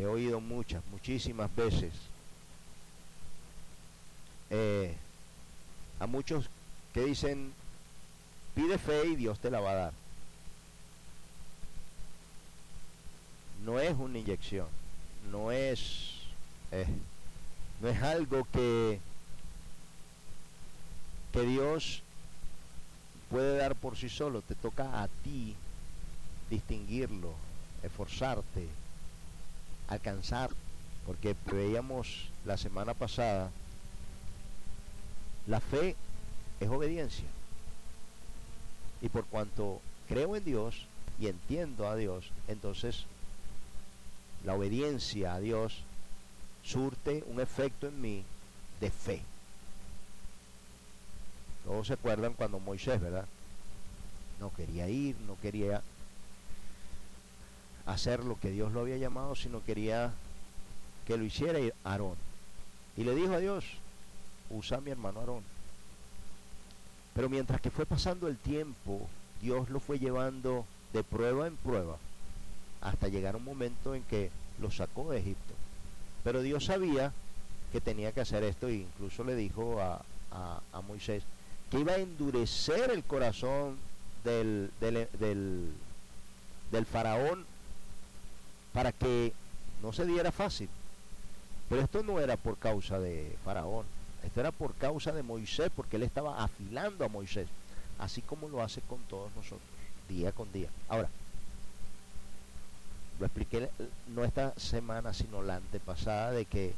he oído muchas, muchísimas veces eh, a muchos que dicen, pide fe y Dios te la va a dar. No es una inyección, no es, eh, no es algo que, que Dios puede dar por sí solo, te toca a ti distinguirlo, esforzarte, alcanzar, porque veíamos la semana pasada, la fe es obediencia. Y por cuanto creo en Dios y entiendo a Dios, entonces la obediencia a Dios surte un efecto en mí de fe. Todos se acuerdan cuando Moisés, ¿verdad? No quería ir, no quería hacer lo que Dios lo había llamado, sino quería que lo hiciera Aarón. Y le dijo a Dios, usa a mi hermano Aarón. Pero mientras que fue pasando el tiempo, Dios lo fue llevando de prueba en prueba hasta llegar un momento en que lo sacó de Egipto. Pero Dios sabía que tenía que hacer esto e incluso le dijo a, a Moisés que iba a endurecer el corazón del, del, del, del faraón para que no se diera fácil. Pero esto no era por causa de Faraón, esto era por causa de Moisés, porque él estaba afilando a Moisés, así como lo hace con todos nosotros, día con día. Ahora, lo expliqué no esta semana, sino la antepasada, de que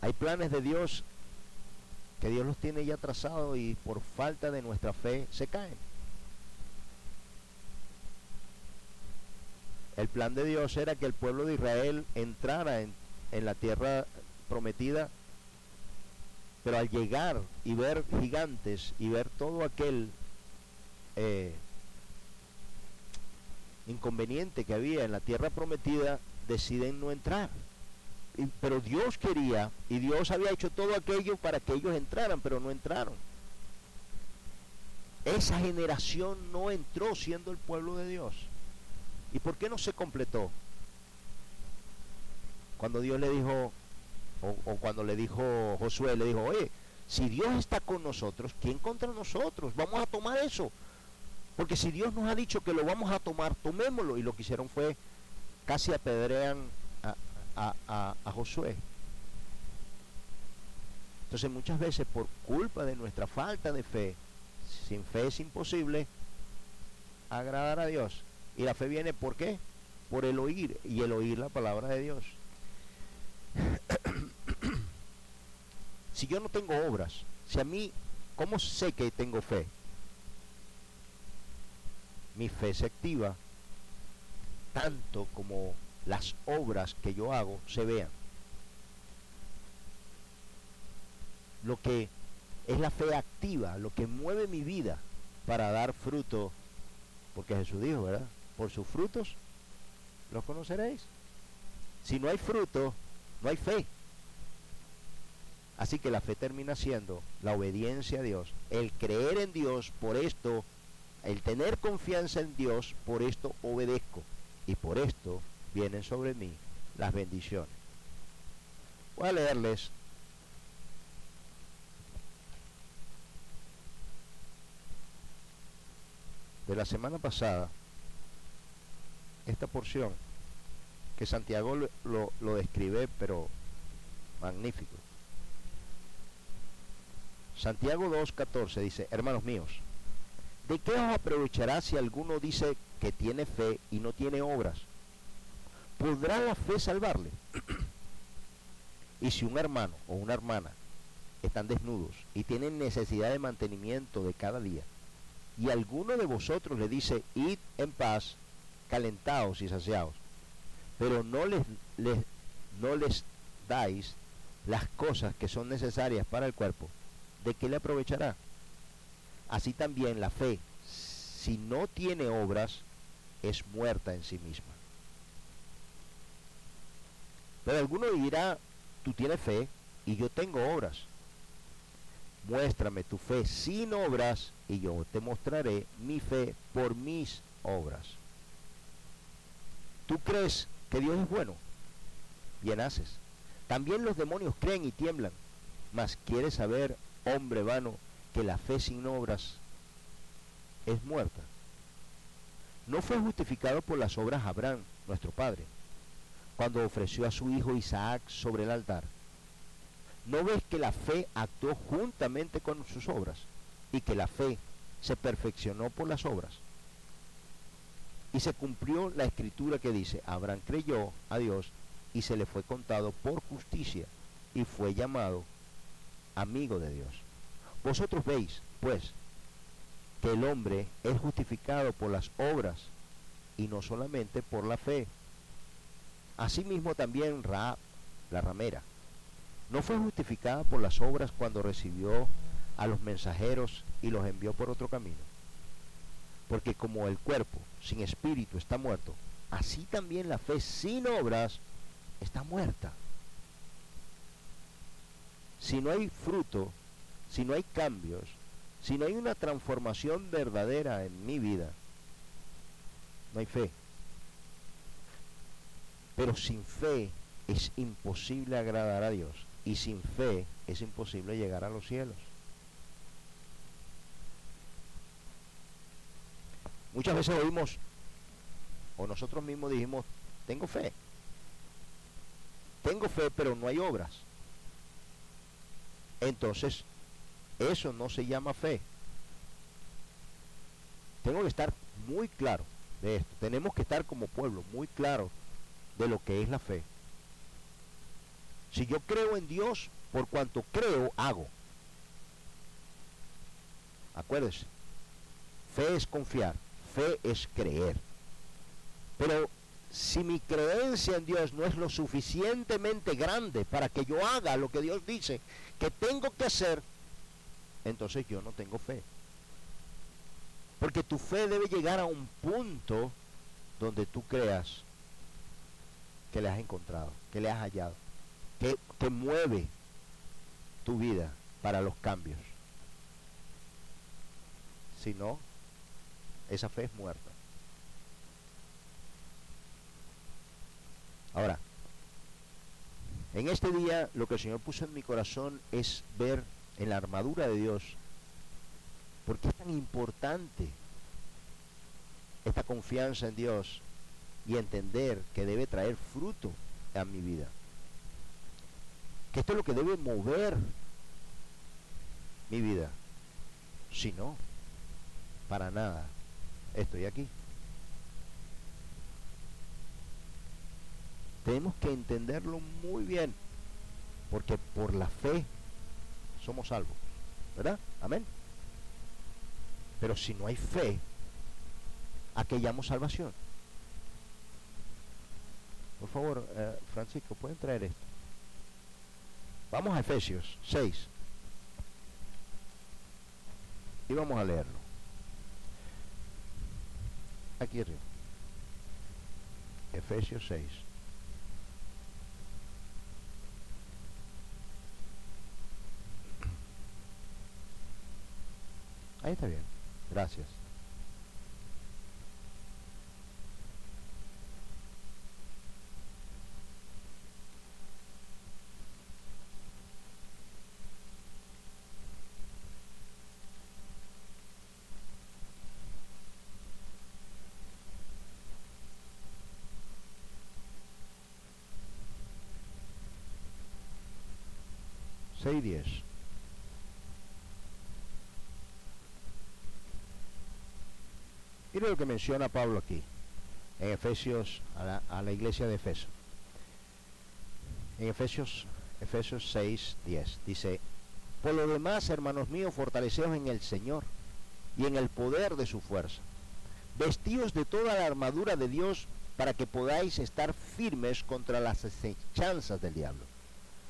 hay planes de Dios que Dios los tiene ya trazados y por falta de nuestra fe se caen. El plan de Dios era que el pueblo de Israel entrara en, la tierra prometida, pero al llegar y ver gigantes y ver todo aquel eh, inconveniente que había en la tierra prometida, deciden no entrar. pero Dios quería y Dios había hecho todo aquello para que ellos entraran, pero no entraron. Esa generación no entró siendo el pueblo de Dios. ¿Y por qué no se completó? Cuando Dios le dijo, o, cuando le dijo Josué, le dijo, oye, si Dios está con nosotros, ¿quién contra nosotros? Vamos a tomar eso. Porque si Dios nos ha dicho que lo vamos a tomar, tomémoslo. Y lo que hicieron fue casi apedrean a, a, Josué. Entonces muchas veces por culpa de nuestra falta de fe, sin fe es imposible agradar a Dios. Y la fe viene por qué? Por el oír y el oír la palabra de Dios. si yo no tengo obras, si a mí, ¿cómo sé que tengo fe? Mi fe se activa tanto como las obras que yo hago se vean. Lo que es la fe activa, lo que mueve mi vida para dar fruto, porque Jesús dijo, ¿verdad? Por sus frutos los conoceréis. Si no hay fruto, no hay fe. Así que la fe termina siendo la obediencia a Dios, el creer en Dios, por esto, el tener confianza en Dios, por esto obedezco. Y por esto vienen sobre mí las bendiciones. Voy a leerles de la semana pasada esta porción que Santiago lo, describe, pero magnífico. Santiago 2.14 dice, hermanos míos, ¿de qué os aprovechará si alguno dice que tiene fe y no tiene obras? ¿Podrá la fe salvarle? y si un hermano o una hermana están desnudos y tienen necesidad de mantenimiento de cada día, y alguno de vosotros le dice, id en paz, calentados y saciados, pero no les, les, no les dais las cosas que son necesarias para el cuerpo, ¿de qué le aprovechará? Así también la fe, si no tiene obras, es muerta en sí misma. Pero alguno dirá, tú tienes fe y yo tengo obras. Muéstrame tu fe sin obras y yo te mostraré mi fe por mis obras. ¿Tú crees que Dios es bueno. Bien haces. También los demonios creen y tiemblan. Mas quieres saber, hombre vano, que la fe sin obras es muerta. No fue justificado por las obras Abraham, nuestro padre, cuando ofreció a su hijo Isaac sobre el altar. ¿No ves que la fe actuó juntamente con sus obras y que la fe se perfeccionó por las obras? Y se cumplió la escritura que dice, Abraham creyó a Dios y se le fue contado por justicia y fue llamado amigo de Dios. Vosotros veis, pues, que el hombre es justificado por las obras y no solamente por la fe. Asimismo también Raab, la ramera, no fue justificada por las obras cuando recibió a los mensajeros y los envió por otro camino. Porque como el cuerpo sin espíritu está muerto, así también la fe sin obras está muerta. Si no hay fruto, si no hay cambios, si no hay una transformación verdadera en mi vida, no hay fe. Pero sin fe es imposible agradar a Dios y sin fe es imposible llegar a los cielos. Muchas veces oímos, o nosotros mismos dijimos, tengo fe. Tengo fe, pero no hay obras. Entonces, eso no se llama fe. Tengo que estar muy claro de esto. Tenemos que estar como pueblo muy claro de lo que es la fe. Si yo creo en Dios, por cuanto creo, hago. Acuérdese, fe es confiar, fe es creer. Pero si mi creencia en Dios no es lo suficientemente grande para que yo haga lo que Dios dice que tengo que hacer, entonces yo no tengo fe. Porque tu fe debe llegar a un punto donde tú creas que le has encontrado, que le has hallado, que, que mueve tu vida para los cambios. Si no, esa fe es muerta. Ahora, en este día lo que el Señor puso en mi corazón es ver en la armadura de Dios por qué es tan importante esta confianza en Dios y entender que debe traer fruto a mi vida. Que esto es lo que debe mover mi vida. Si no, para nada estoy aquí. Tenemos que entenderlo muy bien, porque por la fe somos salvos, ¿verdad? Amén. Pero si no hay fe, ¿a qué llamo salvación? Por favor, eh, Francisco, ¿pueden traer esto? Vamos a Efesios 6. Y vamos a leerlo. Aquí arriba. Efesios 6. Ahí está bien. Gracias. Seis diez. Mire lo que menciona Pablo aquí, en Efesios, a la, iglesia de Efeso. En Efesios, Efesios 6, 10, dice, por lo demás, hermanos míos, fortaleceos en el Señor y en el poder de su fuerza. Vestíos de toda la armadura de Dios para que podáis estar firmes contra las acechanzas del diablo.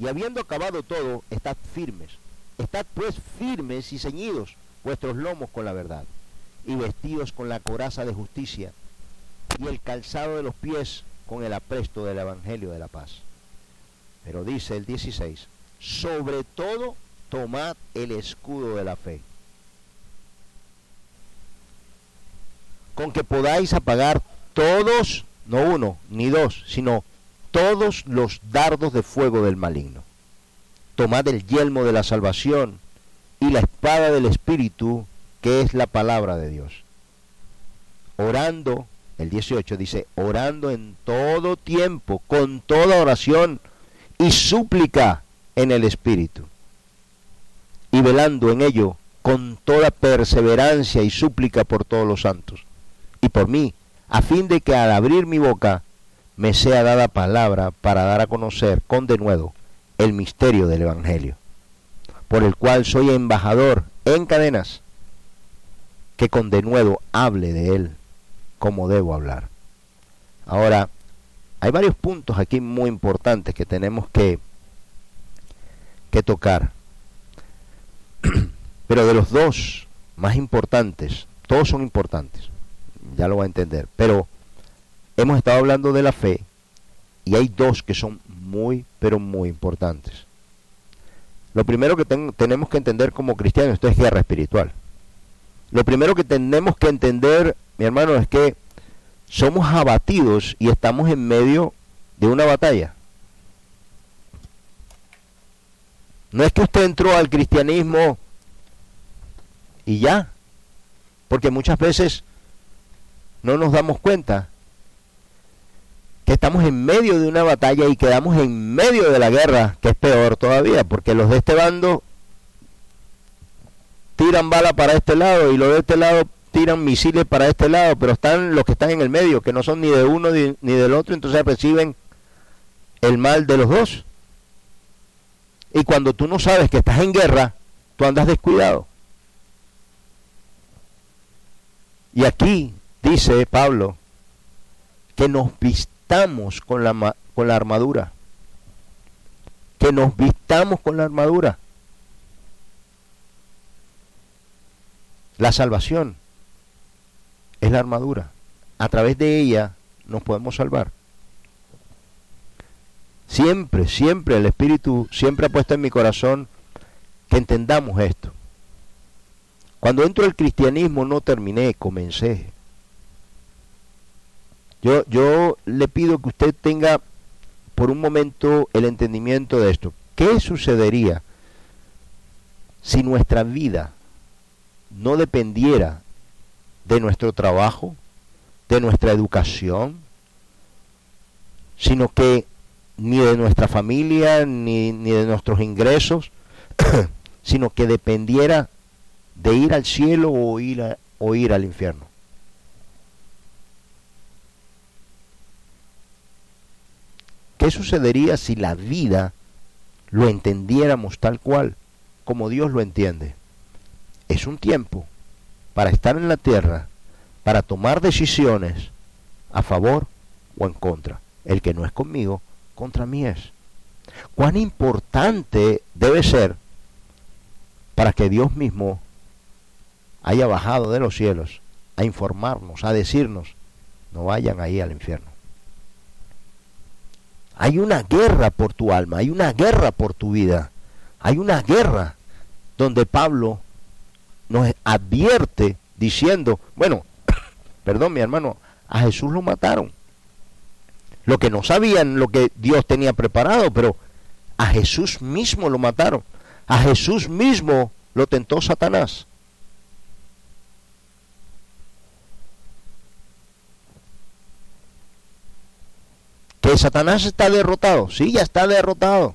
Y habiendo acabado todo, estad firmes. Estad pues firmes y ceñidos vuestros lomos con la verdad, y vestidos con la coraza de justicia, y el calzado de los pies con el apresto del Evangelio de la paz. Pero dice el 16, sobre todo tomad el escudo de la fe, con que podáis apagar todos, no uno ni dos, sino todos los dardos de fuego del maligno. Tomad el yelmo de la salvación y la espada del Espíritu, que es la palabra de Dios. Orando, el 18 dice, orando en todo tiempo, con toda oración y súplica en el Espíritu. Y velando en ello con toda perseverancia y súplica por todos los santos. Y por mí, a fin de que al abrir mi boca me sea dada palabra para dar a conocer con denuedo el misterio del Evangelio, por el cual soy embajador en cadenas, que con denuedo hable de él como debo hablar. Ahora, hay varios puntos aquí muy importantes que tenemos que, que tocar. Pero de los dos más importantes, todos son importantes, ya lo va a entender, pero hemos estado hablando de la fe y hay dos que son muy, pero muy importantes. Lo primero que tenemos que entender como cristianos, esto es guerra espiritual. Lo primero que tenemos que entender, mi hermano, es que somos abatidos y estamos en medio de una batalla. No es que usted entró al cristianismo y ya, porque muchas veces no nos damos cuenta que estamos en medio de una batalla y quedamos en medio de la guerra, que es peor todavía, porque los de este bando tiran bala para este lado y los de este lado tiran misiles para este lado, pero están los que están en el medio, que no son ni de uno ni, del otro, entonces reciben el mal de los dos. Y cuando tú no sabes que estás en guerra, tú andas descuidado. Y aquí dice Pablo que nos vistamos con la, con la armadura. Que nos vistamos con la armadura. La salvación es la armadura. A través de ella nos podemos salvar. Siempre, siempre el Espíritu siempre ha puesto en mi corazón que entendamos esto. Cuando entro al cristianismo no terminé, comencé. Yo, yo le pido que usted tenga por un momento el entendimiento de esto. ¿Qué sucedería si nuestra vida no dependiera de nuestro trabajo, de nuestra educación, sino que ni de nuestra familia, ni, ni de nuestros ingresos, sino que dependiera de ir al cielo o ir, o ir al infierno. ¿Qué sucedería si la vida lo entendiéramos tal cual como Dios lo entiende? es un tiempo para estar en la tierra, para tomar decisiones a favor o en contra. El que no es conmigo, contra mí es. Cuán importante debe ser para que Dios mismo haya bajado de los cielos a informarnos, a decirnos, no vayan ahí al infierno. Hay una guerra por tu alma, hay una guerra por tu vida, hay una guerra donde Pablo nos advierte diciendo, bueno, perdón mi hermano, a Jesús lo mataron. Lo que no sabían lo que Dios tenía preparado, pero a Jesús mismo lo mataron. A Jesús mismo lo tentó Satanás. Que Satanás está derrotado. Sí, ya está derrotado.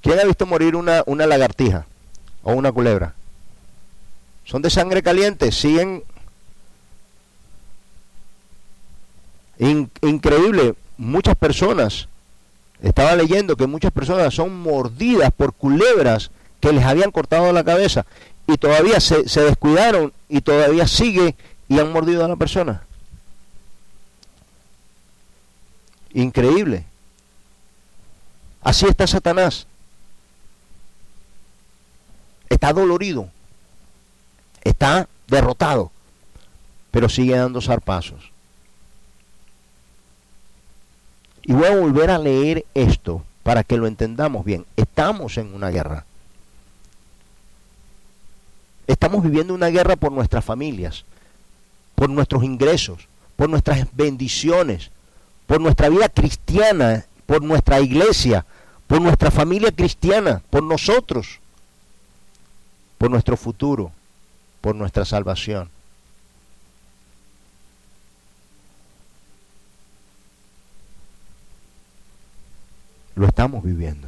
¿Quién ha visto morir una, una lagartija? o una culebra. Son de sangre caliente, siguen increíble. Muchas personas, estaba leyendo que muchas personas son mordidas por culebras que les habían cortado la cabeza y todavía se, se descuidaron y todavía sigue y han mordido a la persona. Increíble. Así está Satanás. Está dolorido. Está derrotado. Pero sigue dando zarpazos. Y voy a volver a leer esto para que lo entendamos bien. Estamos en una guerra. Estamos viviendo una guerra por nuestras familias, por nuestros ingresos, por nuestras bendiciones, por nuestra vida cristiana, por nuestra iglesia, por nuestra familia cristiana, por nosotros, por nuestro futuro, por nuestra salvación. Lo estamos viviendo.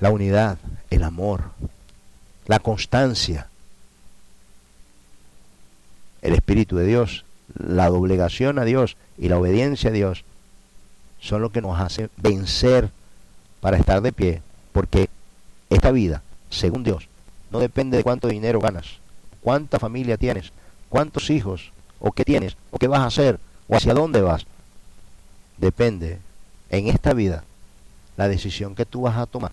La unidad, el amor, la constancia, el Espíritu de Dios, la doblegación a Dios y la obediencia a Dios son lo que nos hace vencer para estar de pie, porque esta vida, según Dios, no depende de cuánto dinero ganas, cuánta familia tienes, cuántos hijos, o qué tienes, o qué vas a hacer, o hacia dónde vas. Depende en esta vida la decisión que tú vas a tomar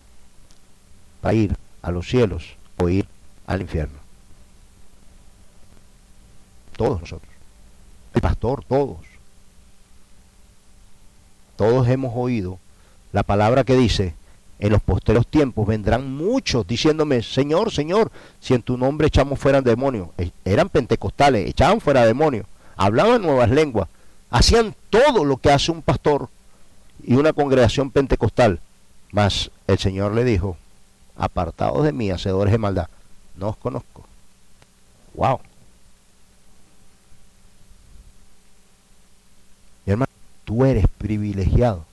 para ir a los cielos o ir al infierno. Todos nosotros. El pastor, todos. Todos hemos oído la palabra que dice, en los posteros tiempos vendrán muchos diciéndome, Señor, Señor, si en tu nombre echamos fuera demonios. E, eran pentecostales, echaban fuera demonios, hablaban nuevas lenguas, hacían todo lo que hace un pastor y una congregación pentecostal. Mas el Señor le dijo, apartados de mí, hacedores de maldad, no os conozco. Wow. Mi hermano, tú eres privilegiado.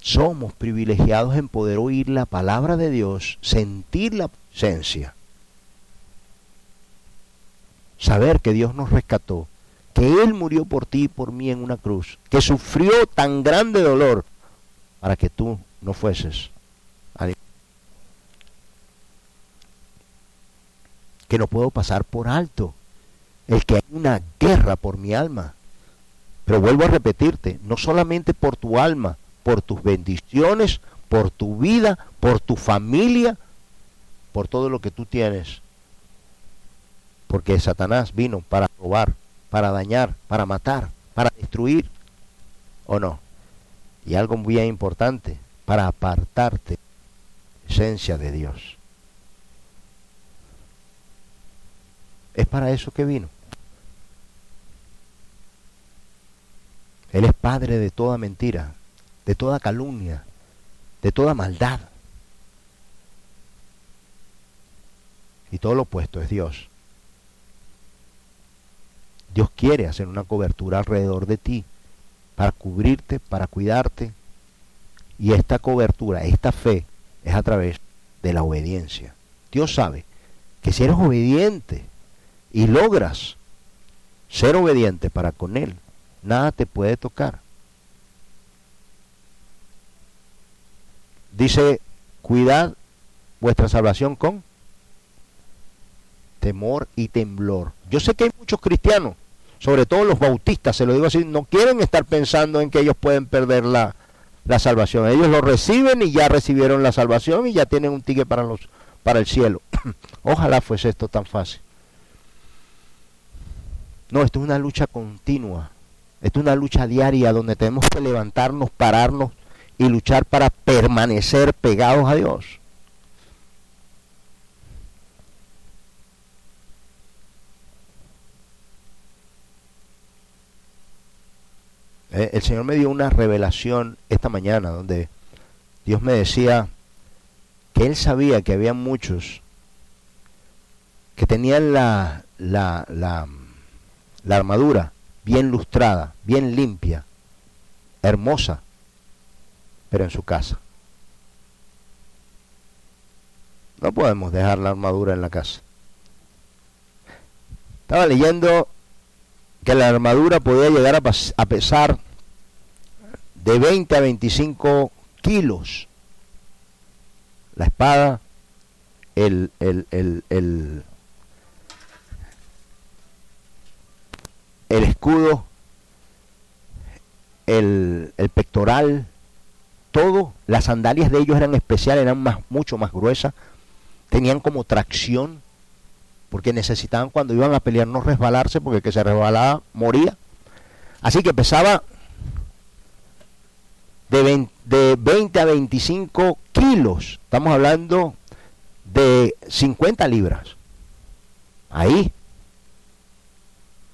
Somos privilegiados en poder oír la palabra de Dios, sentir la presencia, saber que Dios nos rescató que Él murió por ti y por mí en una cruz, que sufrió tan grande dolor para que tú no fueses que no puedo pasar por alto el que hay una guerra por mi alma. Pero vuelvo a repetirte, no solamente por tu alma, por tus bendiciones, por tu vida, por tu familia, por todo lo que tú tienes. Porque Satanás vino para robar, para dañar, para matar, para destruir, ¿o no? Y algo muy importante, para apartarte de la esencia de Dios. Es para eso que vino. Él es padre de toda mentira, de toda calumnia, de toda maldad. Y todo lo opuesto es Dios. Dios quiere hacer una cobertura alrededor de ti para cubrirte, para cuidarte. Y esta cobertura, esta fe, es a través de la obediencia. Dios sabe que si eres obediente y logras ser obediente para con Él, nada te puede tocar. Dice, cuidad vuestra salvación con temor y temblor. Yo sé que hay muchos cristianos sobre todo los bautistas, se lo digo así, no quieren estar pensando en que ellos pueden perder la, la salvación. Ellos lo reciben y ya recibieron la salvación y ya tienen un ticket para, los, para el cielo. Ojalá fuese esto tan fácil. No, esto es una lucha continua. Es una lucha diaria donde tenemos que levantarnos, pararnos y luchar para permanecer pegados a Dios. Eh, el Señor me dio una revelación esta mañana donde Dios me decía que Él sabía que había muchos que tenían la, la, la armadura bien lustrada, bien limpia, hermosa, pero en su casa. No podemos dejar la armadura en la casa. Estaba leyendo que la armadura podía llegar a, a pesar de 20 a 25 kilos. La espada, el, el, el, el, el escudo, el, el pectoral, todo, las sandalias de ellos eran especiales, eran más, mucho más gruesas, tenían como tracción, porque necesitaban cuando iban a pelear no resbalarse, porque el que se resbalaba moría. Así que pesaba de 20, de 20 a 25 kilos. Estamos hablando de 50 libras. Ahí.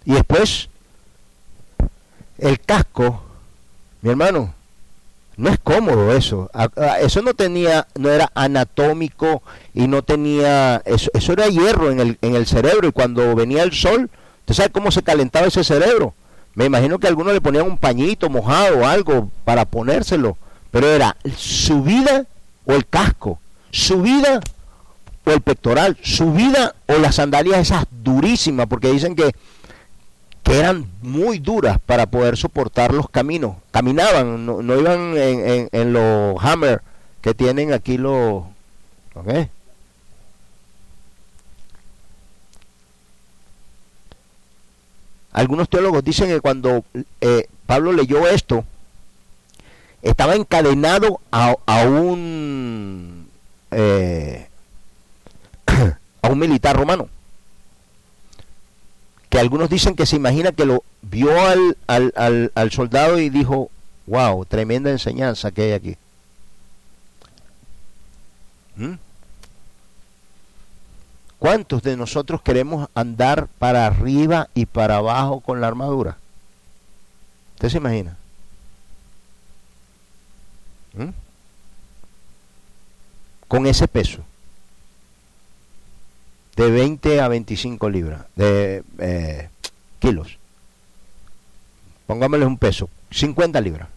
Y después, el casco, mi hermano, no es cómodo eso. Eso no tenía, no era anatómico y no tenía, eso, eso era hierro en el, en el cerebro y cuando venía el sol, ¿usted sabe cómo se calentaba ese cerebro? Me imagino que algunos le ponían un pañito mojado o algo para ponérselo, pero era su vida o el casco, su vida o el pectoral, su vida o las sandalias esas durísimas, porque dicen que, que eran muy duras para poder soportar los caminos. Caminaban, no, iban en, en, los hammer que tienen aquí los... ¿okay? Algunos teólogos dicen que cuando eh, Pablo leyó esto, estaba encadenado a, a un eh, a un militar romano. Que algunos dicen que se imagina que lo vio al, al, al, soldado y dijo, wow, tremenda enseñanza que hay aquí. ¿Mm? ¿Cuántos de nosotros queremos andar para arriba y para abajo con la armadura? ¿Usted se imagina? ¿Mm? Con ese peso. De 20 a 25 libras. De eh, kilos. Pongámosle un peso. 50 libras.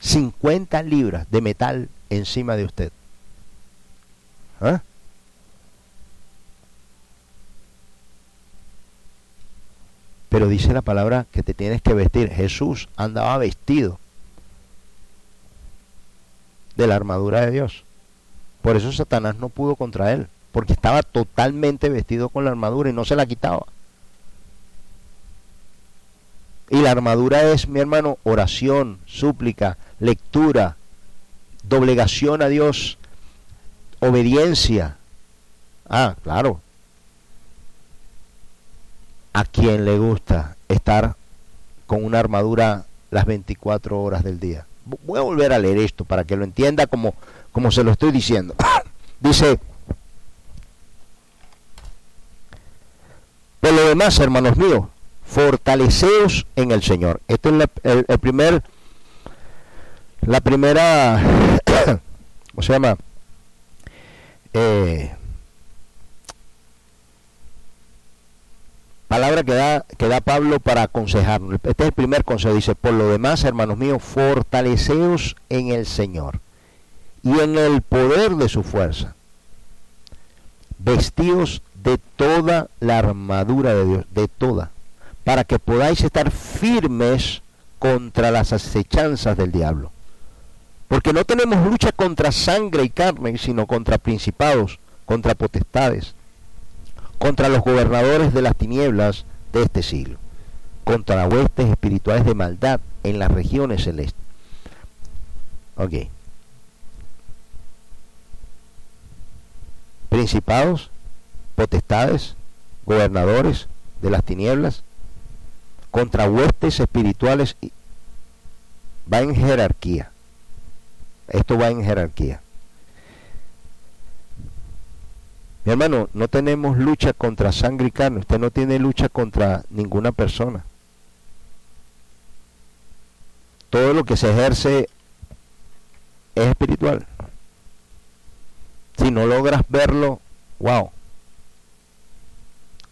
50 libras de metal encima de usted. ¿Ah? Pero dice la palabra que te tienes que vestir. Jesús andaba vestido de la armadura de Dios. Por eso Satanás no pudo contra él, porque estaba totalmente vestido con la armadura y no se la quitaba. Y la armadura es, mi hermano, oración, súplica, lectura, doblegación a Dios, obediencia. Ah, claro. A quien le gusta estar con una armadura las 24 horas del día. Voy a volver a leer esto para que lo entienda como, como se lo estoy diciendo. Dice, por lo demás, hermanos míos, fortaleceos en el Señor. Esto es el, el primer, la primera, ¿cómo se llama? Eh, palabra que da, que da Pablo para aconsejarnos. Este es el primer consejo. Dice, por lo demás, hermanos míos, fortaleceos en el Señor y en el poder de su fuerza. Vestidos de toda la armadura de Dios, de toda, para que podáis estar firmes contra las acechanzas del diablo. Porque no tenemos lucha contra sangre y carne, sino contra principados, contra potestades, contra los gobernadores de las tinieblas de este siglo, contra huestes espirituales de maldad en las regiones celestes. Ok. Principados, potestades, gobernadores de las tinieblas, contra huestes espirituales, va en jerarquía. Esto va en jerarquía. Mi hermano, no tenemos lucha contra sangre y carne. Usted no tiene lucha contra ninguna persona. Todo lo que se ejerce es espiritual. Si no logras verlo, wow.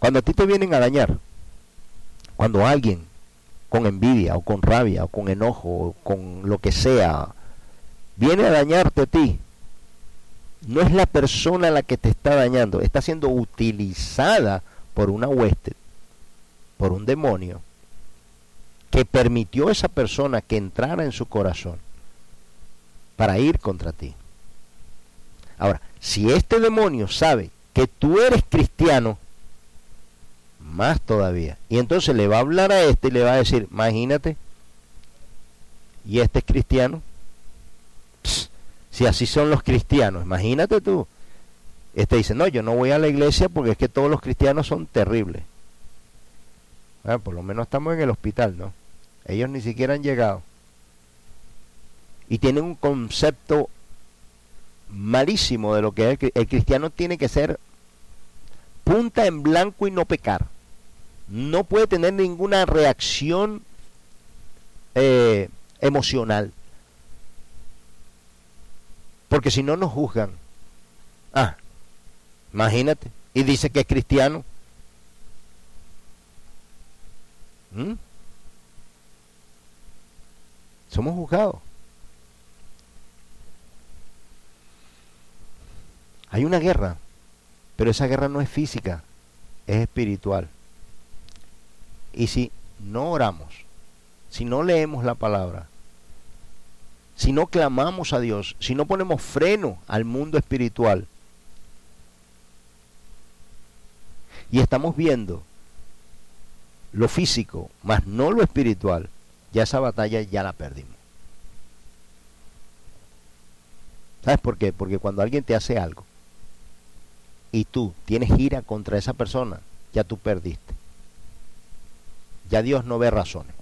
Cuando a ti te vienen a dañar, cuando alguien con envidia o con rabia o con enojo o con lo que sea viene a dañarte a ti, no es la persona la que te está dañando, está siendo utilizada por una hueste, por un demonio, que permitió a esa persona que entrara en su corazón para ir contra ti. Ahora, si este demonio sabe que tú eres cristiano, más todavía. Y entonces le va a hablar a este y le va a decir, imagínate, y este es cristiano. si así son los cristianos, imagínate tú. Este dice, no, yo no voy a la iglesia porque es que todos los cristianos son terribles. Bueno, por lo menos estamos en el hospital, ¿no? Ellos ni siquiera han llegado. Y tienen un concepto malísimo de lo que es el, cristiano tiene que ser punta en blanco y no pecar. No puede tener ninguna reacción eh, emocional. Porque si no nos juzgan. Ah, imagínate. Y dice que es cristiano. ¿Mm? Somos juzgados. Hay una guerra, pero esa guerra no es física, es espiritual. Y si no oramos, si no leemos la palabra, si no clamamos a Dios, si no ponemos freno al mundo espiritual, y estamos viendo lo físico, más no lo espiritual, ya esa batalla ya la perdimos. ¿Sabes por qué? Porque cuando alguien te hace algo y tú tienes ira contra esa persona, ya tú perdiste. Ya Dios no ve razones.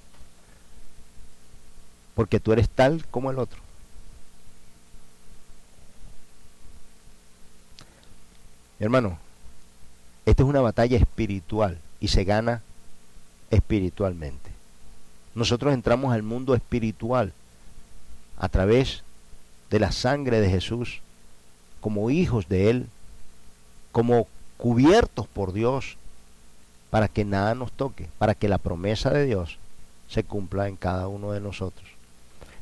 Porque tú eres tal como el otro. Hermano, esta es una batalla espiritual y se gana espiritualmente. Nosotros entramos al mundo espiritual a través de la sangre de Jesús, como hijos de Él, como cubiertos por Dios, para que nada nos toque, para que la promesa de Dios se cumpla en cada uno de nosotros.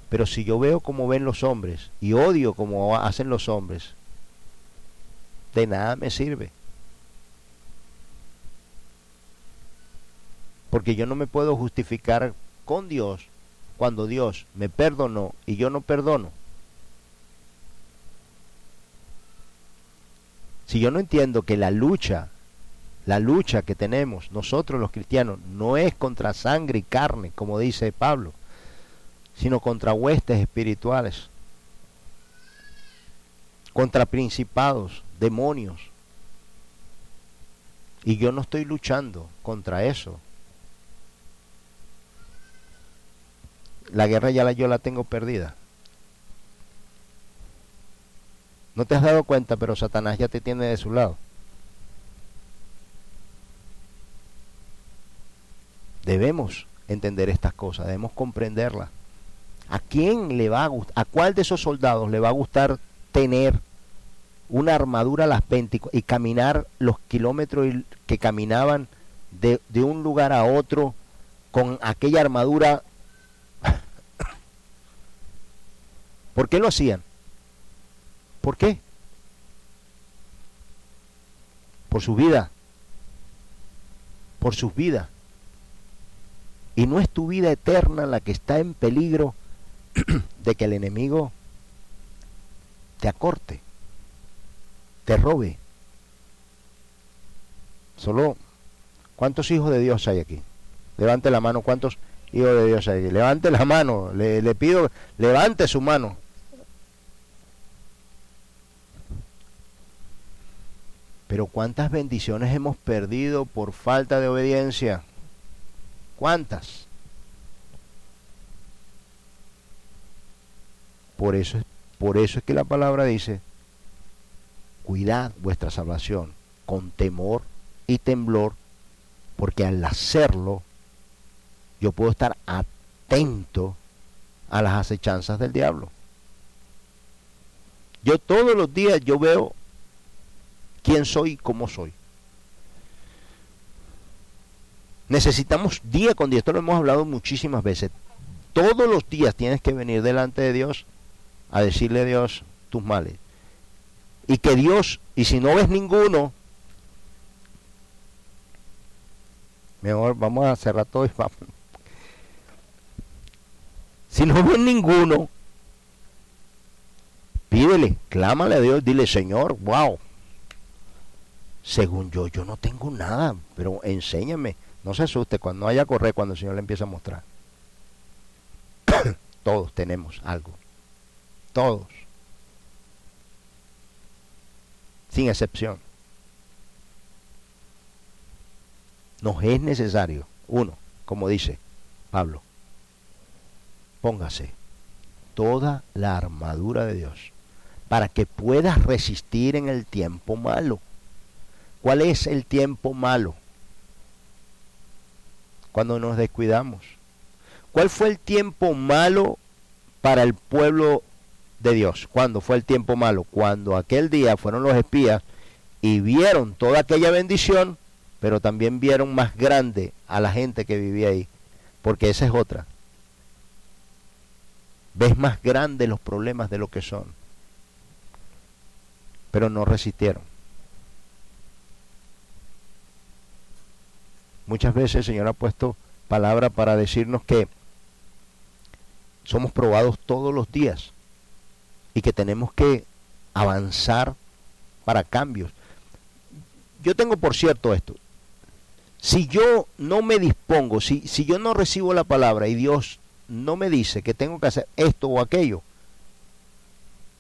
Pero si yo veo como ven los hombres y odio como hacen los hombres, de nada me sirve. Porque yo no me puedo justificar con Dios cuando Dios me perdonó y yo no perdono. Si yo no entiendo que la lucha, la lucha que tenemos nosotros los cristianos no es contra sangre y carne, como dice Pablo, sino contra huestes espirituales, contra principados, demonios. Y yo no estoy luchando contra eso. la guerra ya la, yo la tengo perdida. No te has dado cuenta, pero Satanás ya te tiene de su lado. Debemos entender estas cosas, debemos comprenderlas. ¿A quién le va a gustar, a cuál de esos soldados le va a gustar tener una armadura a las 20 y caminar los kilómetros que caminaban de, de un lugar a otro con aquella armadura ¿Por qué lo hacían? ¿Por qué? Por su vida. Por sus vidas. Y no es tu vida eterna la que está en peligro de que el enemigo te acorte, te robe. Solo, ¿cuántos hijos de Dios hay aquí? Levante la mano, ¿cuántos hijos de Dios hay aquí? Levante la mano, le, le pido, levante su mano. Pero ¿cuántas bendiciones hemos perdido por falta de obediencia? ¿Cuántas? Por eso, por eso es que la palabra dice, cuidad vuestra salvación con temor y temblor, porque al hacerlo yo puedo estar atento a las acechanzas del diablo. Yo todos los días yo veo quién soy y cómo soy. Necesitamos día con día, esto lo hemos hablado muchísimas veces. Todos los días tienes que venir delante de Dios a decirle a Dios tus males. Y que Dios, y si no ves ninguno, mejor vamos a cerrar todo y vamos. Si no ves ninguno, pídele, clámale a Dios, dile, Señor, wow, según yo, yo no tengo nada, pero enséñame. No se asuste cuando haya correr cuando el Señor le empieza a mostrar. Todos tenemos algo. Todos. Sin excepción. Nos es necesario, uno, como dice Pablo, póngase toda la armadura de Dios para que puedas resistir en el tiempo malo. ¿Cuál es el tiempo malo? Cuando nos descuidamos. ¿Cuál fue el tiempo malo para el pueblo de Dios? ¿Cuándo fue el tiempo malo? Cuando aquel día fueron los espías y vieron toda aquella bendición, pero también vieron más grande a la gente que vivía ahí. Porque esa es otra. Ves más grande los problemas de lo que son. Pero no resistieron. Muchas veces el Señor ha puesto palabra para decirnos que somos probados todos los días y que tenemos que avanzar para cambios. Yo tengo por cierto esto. Si yo no me dispongo, si, si yo no recibo la palabra y Dios no me dice que tengo que hacer esto o aquello,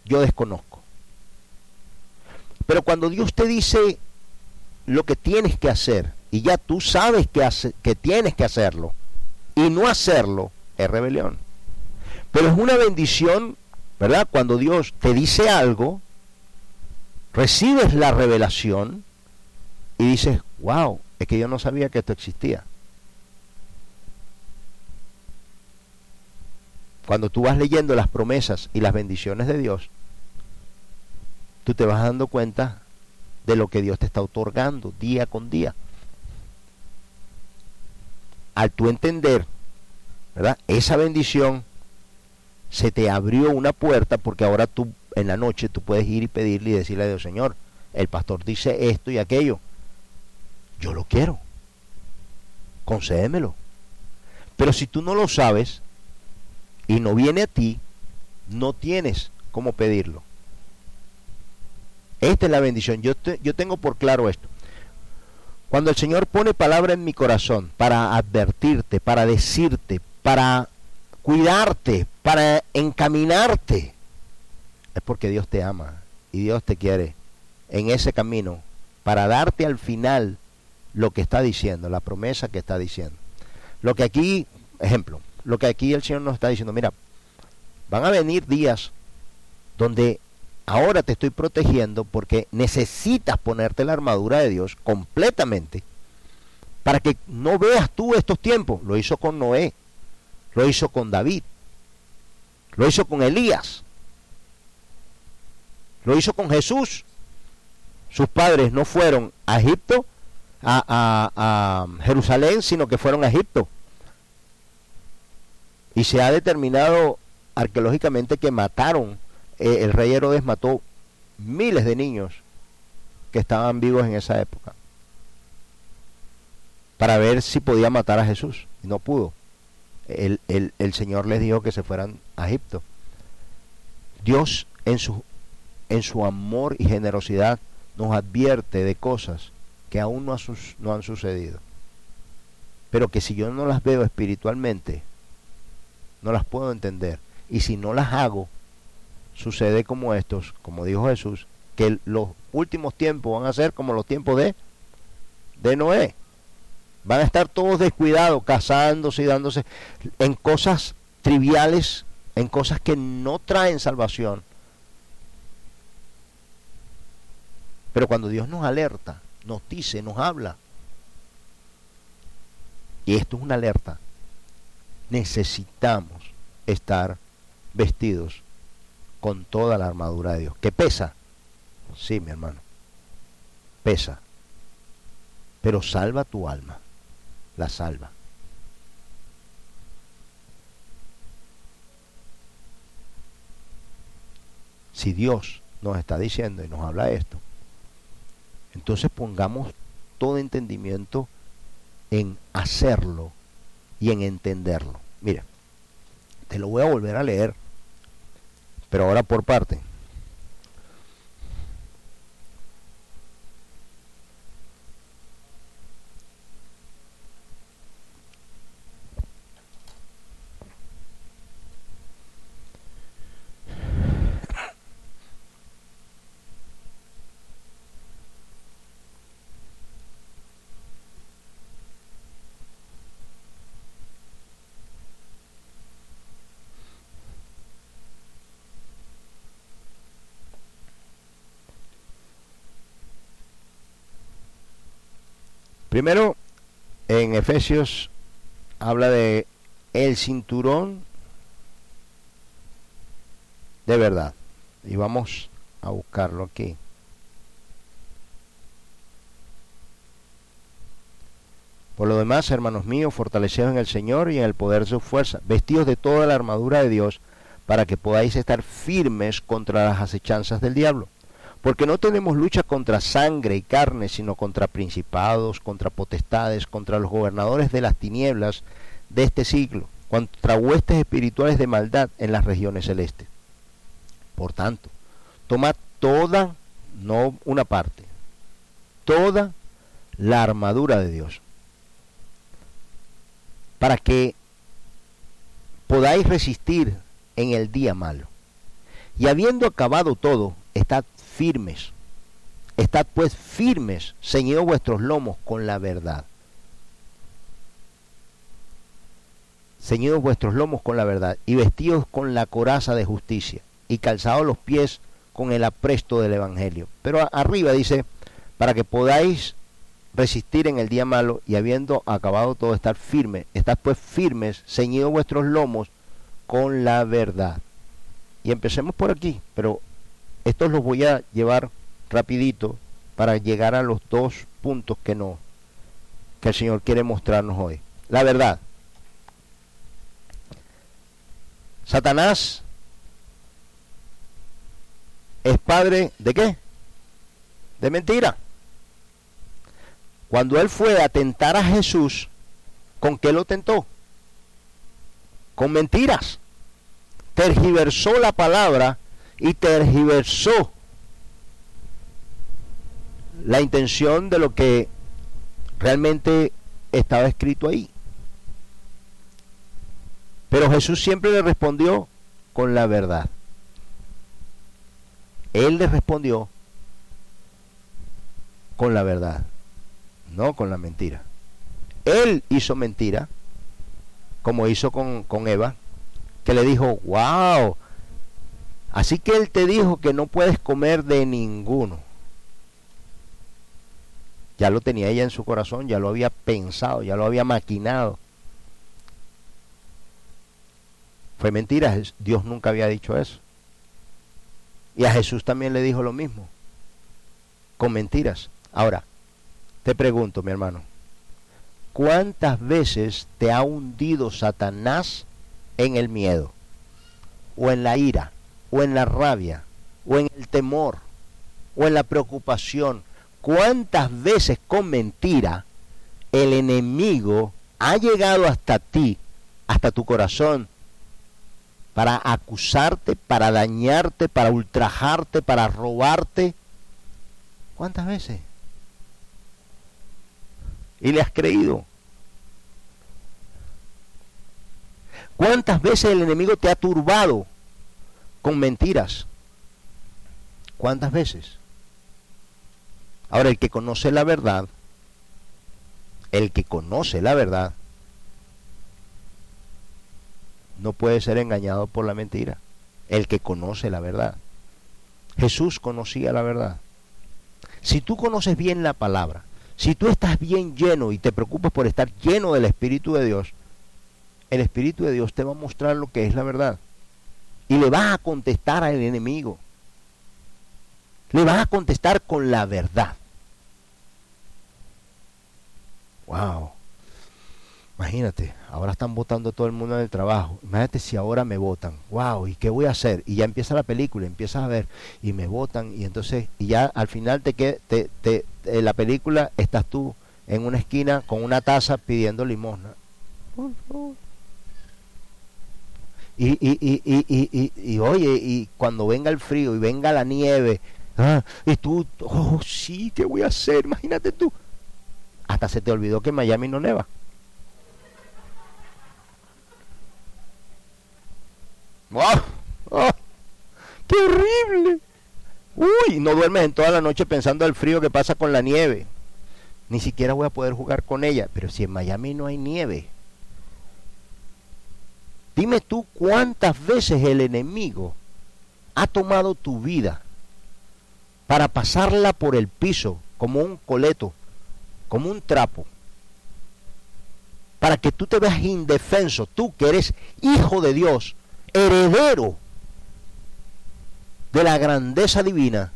yo desconozco. Pero cuando Dios te dice lo que tienes que hacer, y ya tú sabes que, que tienes que hacerlo y no hacerlo es rebelión. Pero es una bendición, ¿verdad? Cuando Dios te dice algo, recibes la revelación y dices, wow, es que yo no sabía que esto existía. Cuando tú vas leyendo las promesas y las bendiciones de Dios, tú te vas dando cuenta de lo que Dios te está otorgando día con día al tu entender, ¿verdad? Esa bendición se te abrió una puerta porque ahora tú en la noche tú puedes ir y pedirle y decirle a Dios, Señor, el pastor dice esto y aquello. Yo lo quiero. Concédemelo. Pero si tú no lo sabes y no viene a ti, no tienes cómo pedirlo. Esta es la bendición. Yo, yo tengo por claro esto. Cuando el Señor pone palabra en mi corazón para advertirte, para decirte, para cuidarte, para encaminarte, es porque Dios te ama y Dios te quiere en ese camino para darte al final lo que está diciendo, la promesa que está diciendo. Lo que aquí, ejemplo, lo que aquí el Señor nos está diciendo, mira, van a venir días donde ahora te estoy protegiendo porque necesitas ponerte la armadura de Dios completamente para que no veas tú estos tiempos. Lo hizo con Noé, lo hizo con David, lo hizo con Elías, lo hizo con Jesús. Sus padres no fueron a Egipto, a, a Jerusalén, sino que fueron a Egipto. Y se ha determinado arqueológicamente que mataron eh, el rey Herodes mató miles de niños que estaban vivos en esa época para ver si podía matar a Jesús. Y no pudo. El, el, Señor les dijo que se fueran a Egipto. Dios en su, en su amor y generosidad nos advierte de cosas que aún no, no han sucedido. Pero que si yo no las veo espiritualmente, no las puedo entender. Y si no las hago, sucede como estos, como dijo Jesús, que los últimos tiempos van a ser como los tiempos de, de Noé. Van a estar todos descuidados, casándose y dándose en cosas triviales, en cosas que no traen salvación. Pero cuando Dios nos alerta, nos dice, nos habla, y esto es una alerta, necesitamos estar vestidos con toda la armadura de Dios. ¿Que pesa? Sí, mi hermano. Pesa. Pero salva tu alma. La salva. Si Dios nos está diciendo y nos habla esto, entonces pongamos todo entendimiento en hacerlo y en entenderlo. Mira, te lo voy a volver a leer pero ahora por parte. Primero, en Efesios habla de el cinturón de verdad. Y vamos a buscarlo aquí. Por lo demás, hermanos míos, fortaleceos en el Señor y en el poder de su fuerza, vestidos de toda la armadura de Dios, para que podáis estar firmes contra las acechanzas del diablo. Porque no tenemos lucha contra sangre y carne, sino contra principados, contra potestades, contra los gobernadores de las tinieblas de este siglo, contra huestes espirituales de maldad en las regiones celestes. Por tanto, toma toda, no una parte, toda la armadura de Dios para que podáis resistir en el día malo. Y habiendo acabado todo, estad firmes. Estad pues firmes, ceñidos vuestros lomos con la verdad. Ceñidos vuestros lomos con la verdad y vestidos con la coraza de justicia y calzados los pies con el apresto del Evangelio. Pero arriba dice, para que podáis resistir en el día malo y habiendo acabado todo estar firme, estad pues firmes, ceñidos vuestros lomos con la verdad. Y empecemos por aquí, pero estos los voy a llevar rapidito para llegar a los dos puntos que no que el Señor quiere mostrarnos hoy. La verdad. Satanás es padre de qué? De mentira. Cuando él fue a tentar a Jesús, ¿con qué lo tentó? Con mentiras. Tergiversó la palabra y tergiversó la intención de lo que realmente estaba escrito ahí. Pero Jesús siempre le respondió con la verdad. Él le respondió con la verdad no con la mentira. Él hizo mentira, como hizo con, con Eva, que le dijo, wow, así que él te dijo que no puedes comer de ninguno. Ya lo tenía ella en su corazón, ya lo había pensado, ya lo había maquinado. Fue mentira, Dios nunca había dicho eso. Y a Jesús también le dijo lo mismo, con mentiras. Ahora, te pregunto, mi hermano, ¿cuántas veces te ha hundido Satanás en el miedo, o en la ira, o en la rabia, o en el temor, o en la preocupación? ¿Cuántas veces con mentira el enemigo ha llegado hasta ti, hasta tu corazón, para acusarte, para dañarte, para ultrajarte, para robarte? ¿Cuántas veces? y le has creído. ¿Cuántas veces el enemigo te ha turbado con mentiras? ¿Cuántas veces? Ahora, el que conoce la verdad, el que conoce la verdad, no puede ser engañado por la mentira. El que conoce la verdad. Jesús conocía la verdad. Si tú conoces bien la palabra, si tú estás bien lleno y te preocupas por estar lleno del Espíritu de Dios, el Espíritu de Dios te va a mostrar lo que es la verdad. Y le vas a contestar al enemigo. Le vas a contestar con la verdad. Wow. Imagínate, ahora están votando todo el mundo en el trabajo. Imagínate si ahora me votan. Wow, ¿y qué voy a hacer? Y ya empieza la película, empiezas a ver y me votan y entonces y ya al final te que te, te, en la película estás tú en una esquina con una taza pidiendo limosna. Y, y, y, y, oye, y cuando venga el frío y venga la nieve, ah, y tú, oh sí, ¿qué voy a hacer? Imagínate tú. Hasta se te olvidó que en Miami no neva. ¡Oh! ¡Qué horrible! Uy, no duermes en toda la noche pensando el frío que pasa con la nieve. Ni siquiera voy a poder jugar con ella. Pero si en Miami no hay nieve. Dime tú cuántas veces el enemigo ha tomado tu vida para pasarla por el piso como un coleto como un trapo para que tú te veas indefenso, tú que eres hijo de Dios, heredero de la grandeza divina,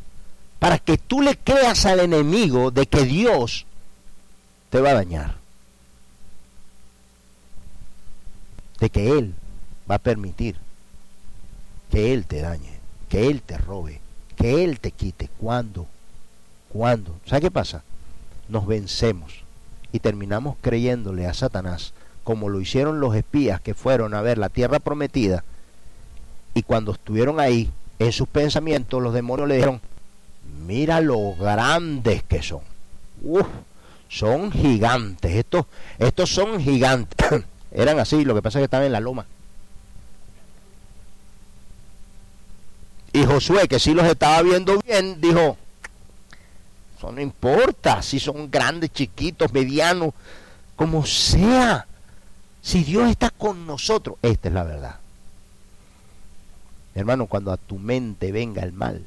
para que tú le creas al enemigo de que Dios te va a dañar, de que Él va a permitir que Él te dañe, que Él te robe, que Él te quite. ¿Cuándo? ¿Cuándo? ¿Sabes qué pasa? Nos vencemos y terminamos creyéndole a Satanás, como lo hicieron los espías que fueron a ver la tierra prometida, y cuando estuvieron ahí, en sus pensamientos, los demonios le dijeron, mira lo grandes que son. Uf, son gigantes, estos, estos son gigantes. Eran así, lo que pasa es que estaban en la loma. Y Josué, que sí los estaba viendo bien, dijo, eso no importa si son grandes, chiquitos, medianos, como sea. Si Dios está con nosotros, esta es la verdad. Hermano, cuando a tu mente venga el mal,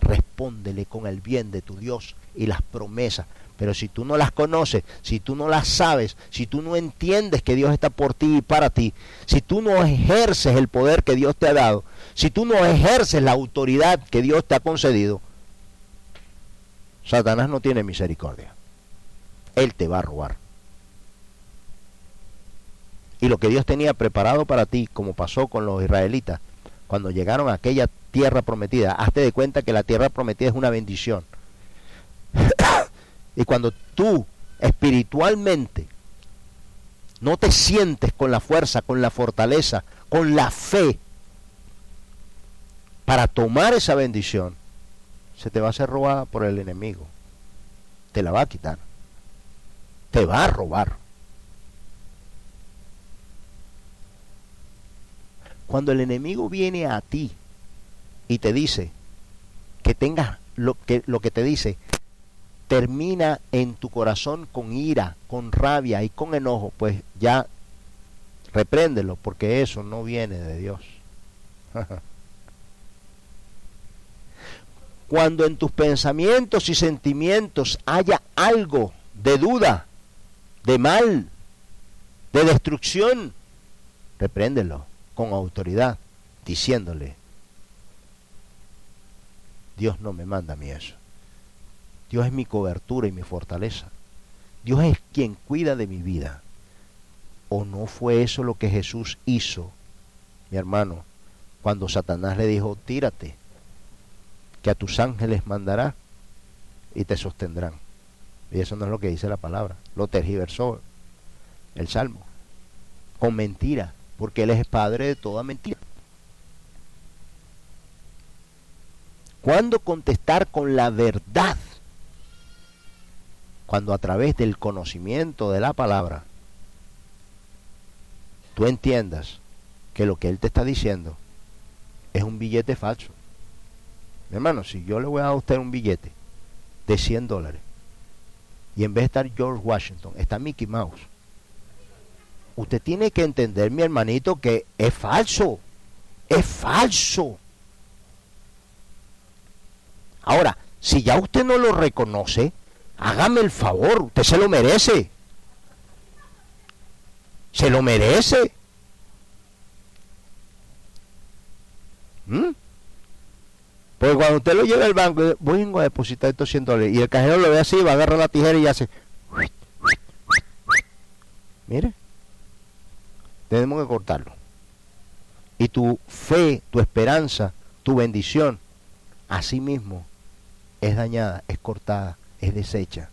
respóndele con el bien de tu Dios y las promesas. Pero si tú no las conoces, si tú no las sabes, si tú no entiendes que Dios está por ti y para ti, si tú no ejerces el poder que Dios te ha dado, si tú no ejerces la autoridad que Dios te ha concedido, Satanás no tiene misericordia. Él te va a robar. Y lo que Dios tenía preparado para ti, como pasó con los israelitas, cuando llegaron a aquella tierra prometida, hazte de cuenta que la tierra prometida es una bendición. y cuando tú espiritualmente no te sientes con la fuerza, con la fortaleza, con la fe para tomar esa bendición, se te va a ser robada por el enemigo. Te la va a quitar. Te va a robar. Cuando el enemigo viene a ti y te dice que tengas lo que, lo que te dice, termina en tu corazón con ira, con rabia y con enojo, pues ya repréndelo, porque eso no viene de Dios. Cuando en tus pensamientos y sentimientos haya algo de duda, de mal, de destrucción, repréndelo con autoridad, diciéndole, Dios no me manda a mí eso. Dios es mi cobertura y mi fortaleza. Dios es quien cuida de mi vida. ¿O no fue eso lo que Jesús hizo, mi hermano, cuando Satanás le dijo, tírate, que a tus ángeles mandará y te sostendrán? Y eso no es lo que dice la palabra. Lo tergiversó el Salmo. Con mentira porque Él es padre de toda mentira. ¿Cuándo contestar con la verdad? Cuando a través del conocimiento de la palabra tú entiendas que lo que Él te está diciendo es un billete falso. Hermano, si yo le voy a dar a usted un billete de 100 dólares y en vez de estar George Washington, está Mickey Mouse, usted tiene que entender, mi hermanito, que es falso. Es falso. Ahora, si ya usted no lo reconoce, hágame el favor, usted se lo merece. Se lo merece. ¿Mm? Porque cuando usted lo lleva al banco, vengo a depositar estos 100 dólares, y el cajero lo ve así, va a agarrar la tijera y hace... Mire tenemos que cortarlo. Y tu fe, tu esperanza, tu bendición, así mismo es dañada, es cortada, es deshecha.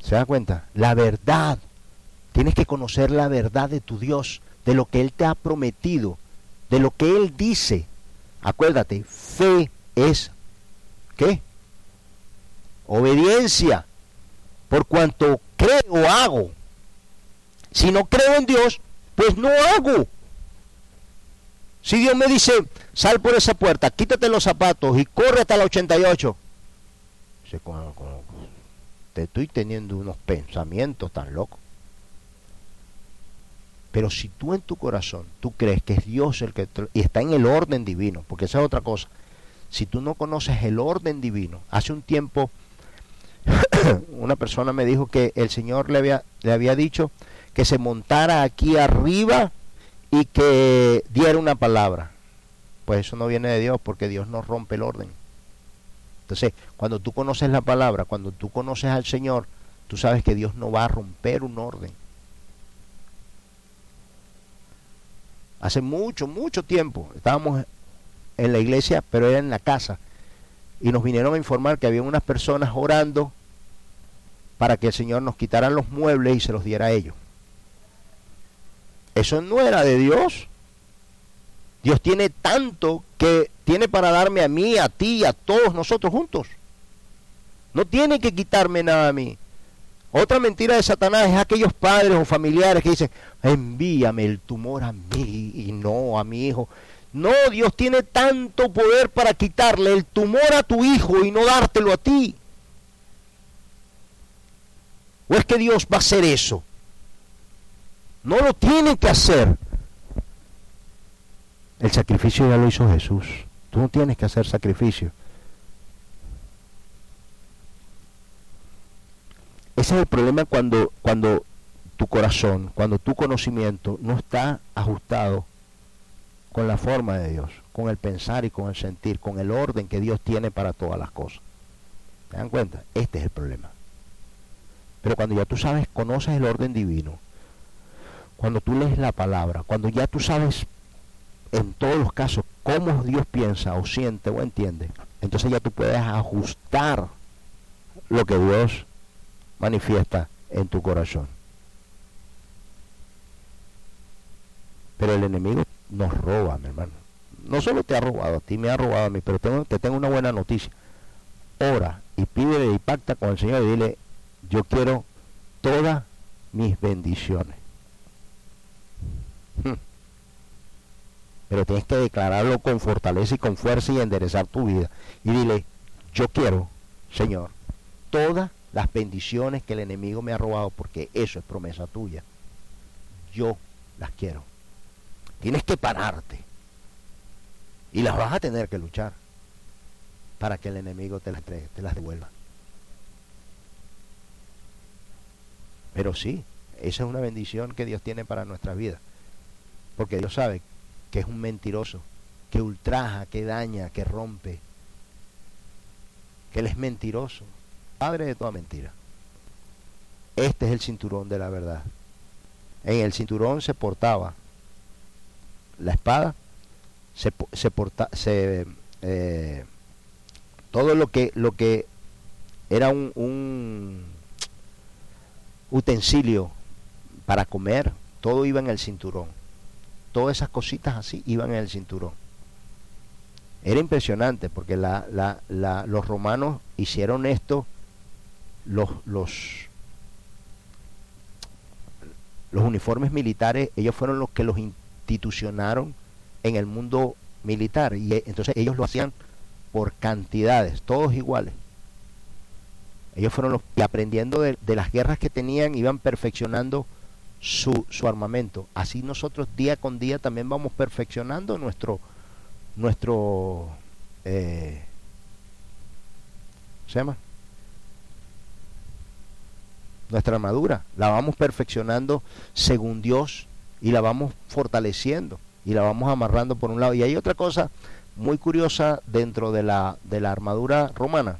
¿Se da cuenta? La verdad. Tienes que conocer la verdad de tu Dios, de lo que Él te ha prometido, de lo que Él dice. Acuérdate, fe es ¿qué? Obediencia. Por cuanto creo hago. Si no creo en Dios, pues no hago. Si Dios me dice, sal por esa puerta, quítate los zapatos y corre hasta la 88. Te estoy teniendo unos pensamientos tan locos. Pero si tú en tu corazón, tú crees que es Dios el que... y está en el orden divino, porque esa es otra cosa. Si tú no conoces el orden divino, hace un tiempo una persona me dijo que el Señor le había, le había dicho que se montara aquí arriba y que diera una palabra. Pues eso no viene de Dios porque Dios no rompe el orden. Entonces, cuando tú conoces la palabra, cuando tú conoces al Señor, tú sabes que Dios no va a romper un orden. Hace mucho, mucho tiempo estábamos en la iglesia, pero era en la casa. Y nos vinieron a informar que había unas personas orando para que el Señor nos quitara los muebles y se los diera a ellos. Eso no era de Dios. Dios tiene tanto que tiene para darme a mí, a ti, a todos nosotros juntos. No tiene que quitarme nada a mí. Otra mentira de Satanás es aquellos padres o familiares que dicen, envíame el tumor a mí y no a mi hijo. No, Dios tiene tanto poder para quitarle el tumor a tu hijo y no dártelo a ti. ¿O es que Dios va a hacer eso? No lo tiene que hacer. El sacrificio ya lo hizo Jesús. Tú no tienes que hacer sacrificio. Ese es el problema cuando, cuando tu corazón, cuando tu conocimiento no está ajustado con la forma de Dios, con el pensar y con el sentir, con el orden que Dios tiene para todas las cosas. ¿Se dan cuenta? Este es el problema. Pero cuando ya tú sabes, conoces el orden divino, cuando tú lees la palabra, cuando ya tú sabes en todos los casos cómo Dios piensa o siente o entiende, entonces ya tú puedes ajustar lo que Dios manifiesta en tu corazón. Pero el enemigo nos roba, mi hermano. No solo te ha robado, a ti me ha robado a mí, pero tengo, te tengo una buena noticia. Ora y pídele y pacta con el Señor y dile, yo quiero todas mis bendiciones. Hmm. Pero tienes que declararlo con fortaleza y con fuerza y enderezar tu vida. Y dile, yo quiero, Señor, todas las bendiciones que el enemigo me ha robado, porque eso es promesa tuya. Yo las quiero. Tienes que pararte. Y las vas a tener que luchar para que el enemigo te las, te las devuelva. Pero sí, esa es una bendición que Dios tiene para nuestra vida. Porque Dios sabe que es un mentiroso, que ultraja, que daña, que rompe, que Él es mentiroso, padre de toda mentira. Este es el cinturón de la verdad. En el cinturón se portaba la espada, se, se porta, se, eh, todo lo que, lo que era un, utensilio para comer, todo iba en el cinturón. Todas esas cositas así iban en el cinturón. Era impresionante porque los romanos hicieron esto los, los, los uniformes militares, ellos fueron los que los institucionaron en el mundo militar y eh, entonces ellos lo hacían por cantidades, todos iguales. Ellos fueron los que aprendiendo de, de las guerras que tenían iban perfeccionando su, su, armamento. Así nosotros día con día también vamos perfeccionando nuestro, nuestro, eh, ¿se llama? Nuestra armadura, la vamos perfeccionando según Dios y la vamos fortaleciendo y la vamos amarrando por un lado. Y hay otra cosa muy curiosa dentro de la, de la armadura romana,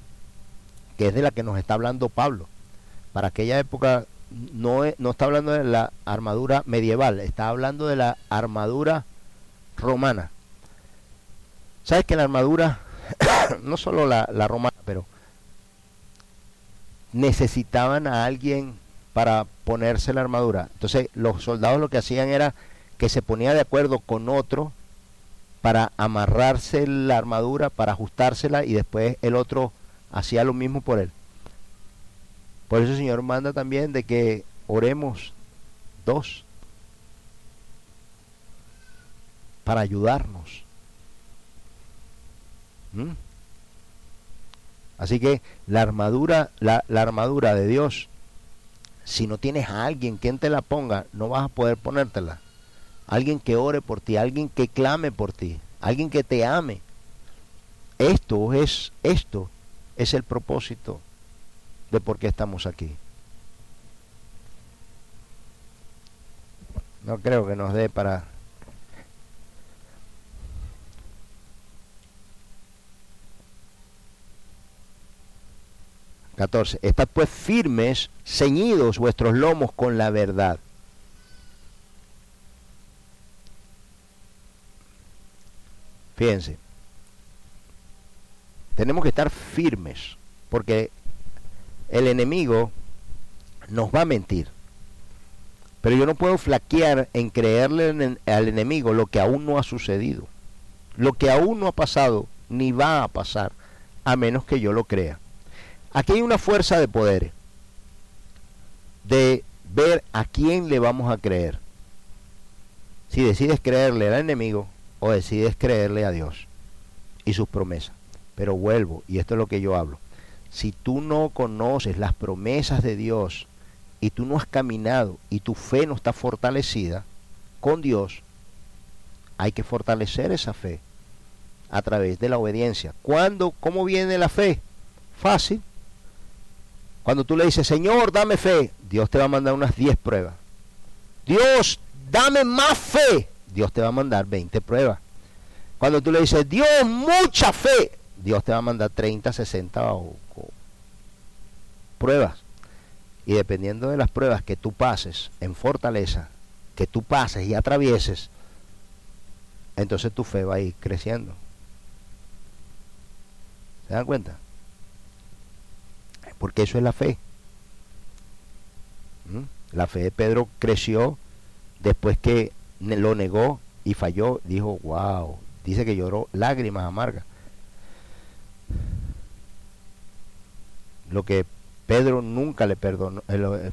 que es de la que nos está hablando Pablo. Para aquella época no, no está hablando de la armadura medieval, está hablando de la armadura romana. ¿Sabes que la armadura, no solo la, la romana, pero necesitaban a alguien para ponerse la armadura. Entonces los soldados lo que hacían era que se ponía de acuerdo con otro para amarrarse la armadura, para ajustársela y después el otro hacía lo mismo por él. Por eso el Señor manda también de que oremos dos para ayudarnos. ¿Mm? Así que la armadura, la, armadura de Dios, si no tienes a alguien quien te la ponga, no vas a poder ponértela. Alguien que ore por ti, alguien que clame por ti, alguien que te ame. Esto es, esto es el propósito de por qué estamos aquí. No creo que nos dé para... Catorce. Estad pues firmes, ceñidos vuestros lomos con la verdad. Fíjense. Tenemos que estar firmes, porque el enemigo nos va a mentir. Pero yo no puedo flaquear en creerle al enemigo lo que aún no ha sucedido, lo que aún no ha pasado, ni va a pasar, a menos que yo lo crea. Aquí hay una fuerza de poder, de ver a quién le vamos a creer. Si decides creerle al enemigo o decides creerle a Dios y sus promesas. Pero vuelvo, y esto es lo que yo hablo. Si tú no conoces las promesas de Dios y tú no has caminado y tu fe no está fortalecida con Dios, hay que fortalecer esa fe a través de la obediencia. ¿Cuándo? ¿Cómo viene la fe? Fácil. Cuando tú le dices, Señor, dame fe, Dios te va a mandar unas 10 pruebas. Dios, dame más fe, Dios te va a mandar 20 pruebas. Cuando tú le dices, Dios, mucha fe, Dios te va a mandar 30, 60 o, pruebas. Y dependiendo de las pruebas que tú pases en fortaleza, que tú pases y atravieses, entonces tu fe va a ir creciendo. ¿Se dan cuenta? Porque eso es la fe. ¿Mm? La fe de Pedro creció después que lo negó y falló. Dijo, wow, dice que lloró lágrimas amargas. Lo que Pedro nunca le perdonó, eh, eh,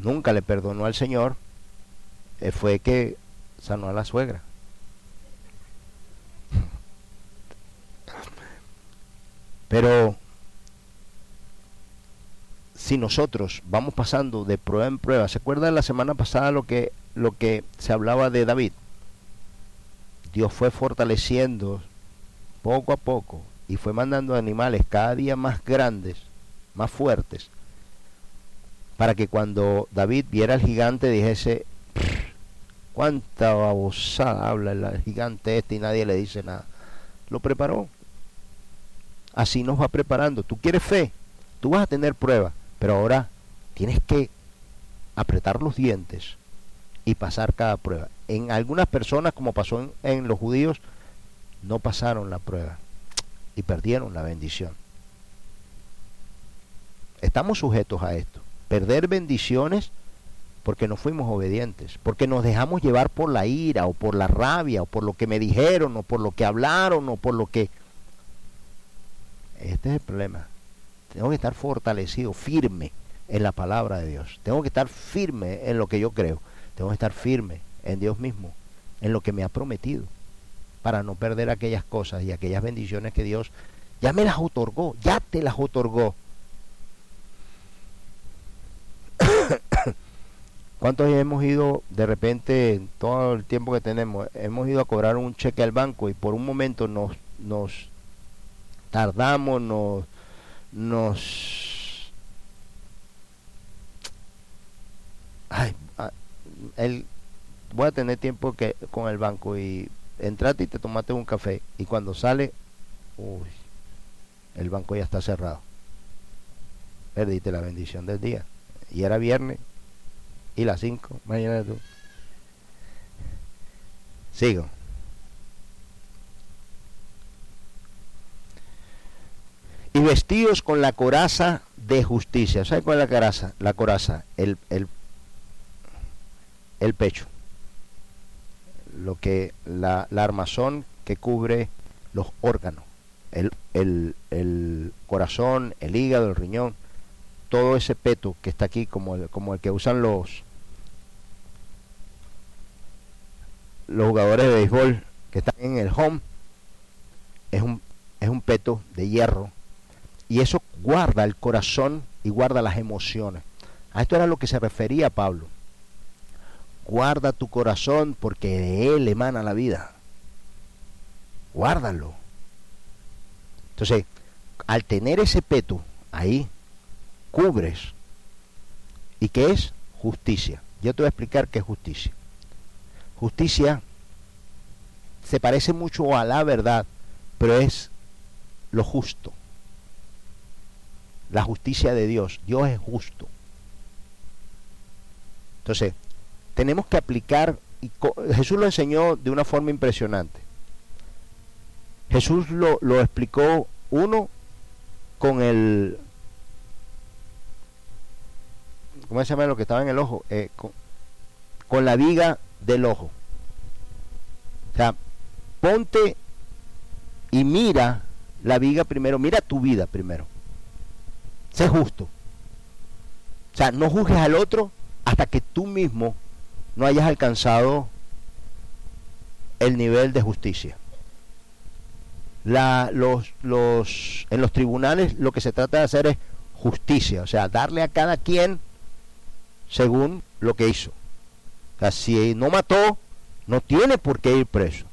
nunca le perdonó al Señor, eh, fue que sanó a la suegra. Pero si nosotros vamos pasando de prueba en prueba, ¿se acuerdan la semana pasada lo que lo que se hablaba de David? Dios fue fortaleciendo poco a poco y fue mandando animales cada día más grandes, más fuertes, para que cuando David viera al gigante dijese, cuánta babosada habla el gigante este y nadie le dice nada. Lo preparó. Así nos va preparando. Tú quieres fe, tú vas a tener prueba, pero ahora tienes que apretar los dientes y pasar cada prueba. En algunas personas, como pasó en, los judíos, no pasaron la prueba y perdieron la bendición. Estamos sujetos a esto perder bendiciones porque no fuimos obedientes, porque nos dejamos llevar por la ira o por la rabia o por lo que me dijeron o por lo que hablaron o por lo que... Este es el problema. Tengo que estar fortalecido, firme en la palabra de Dios. Tengo que estar firme en lo que yo creo. Tengo que estar firme en Dios mismo, en lo que me ha prometido, para no perder aquellas cosas y aquellas bendiciones que Dios ya me las otorgó, ya te las otorgó. ¿Cuántos hemos ido de repente, en todo el tiempo que tenemos, hemos ido a cobrar un cheque al banco y por un momento nos, nos tardamos, nos, nos... Ay, el, voy a tener tiempo que con el banco y entraste y te tomaste un café y cuando sale, uy, el banco ya está cerrado. Perdiste la bendición del día. Y era viernes y las 5, mañana tú. Sigo. Y vestidos con la coraza de justicia. ¿Sabe cuál es la coraza? La coraza, el, el, el pecho. Lo que la, la, armazón que cubre los órganos. El, el, el corazón, el hígado, el riñón. Todo ese peto que está aquí como el, como el que usan los, los jugadores de béisbol que están en el home es un, es un peto de hierro y eso guarda el corazón y guarda las emociones. A esto era lo que se refería Pablo. Guarda tu corazón porque de él emana la vida. Guárdalo. Entonces, al tener ese peto ahí, cubres. ¿Y qué es? Justicia. Yo te voy a explicar qué es justicia. Justicia se parece mucho a la verdad, pero es lo justo. La justicia de Dios. Dios es justo. Entonces, tenemos que aplicar, y Jesús lo enseñó de una forma impresionante. Jesús lo, lo explicó, uno, con el... ¿Cómo se llama lo que estaba en el ojo? Eh, con, con la viga del ojo. O sea, ponte y mira la viga primero, mira tu vida primero. Sé justo. O sea, no juzgues al otro hasta que tú mismo no hayas alcanzado el nivel de justicia. La, los, los, en los tribunales lo que se trata de hacer es justicia, o sea, darle a cada quien según lo que hizo. O sea, si no mató, no tiene por qué ir preso.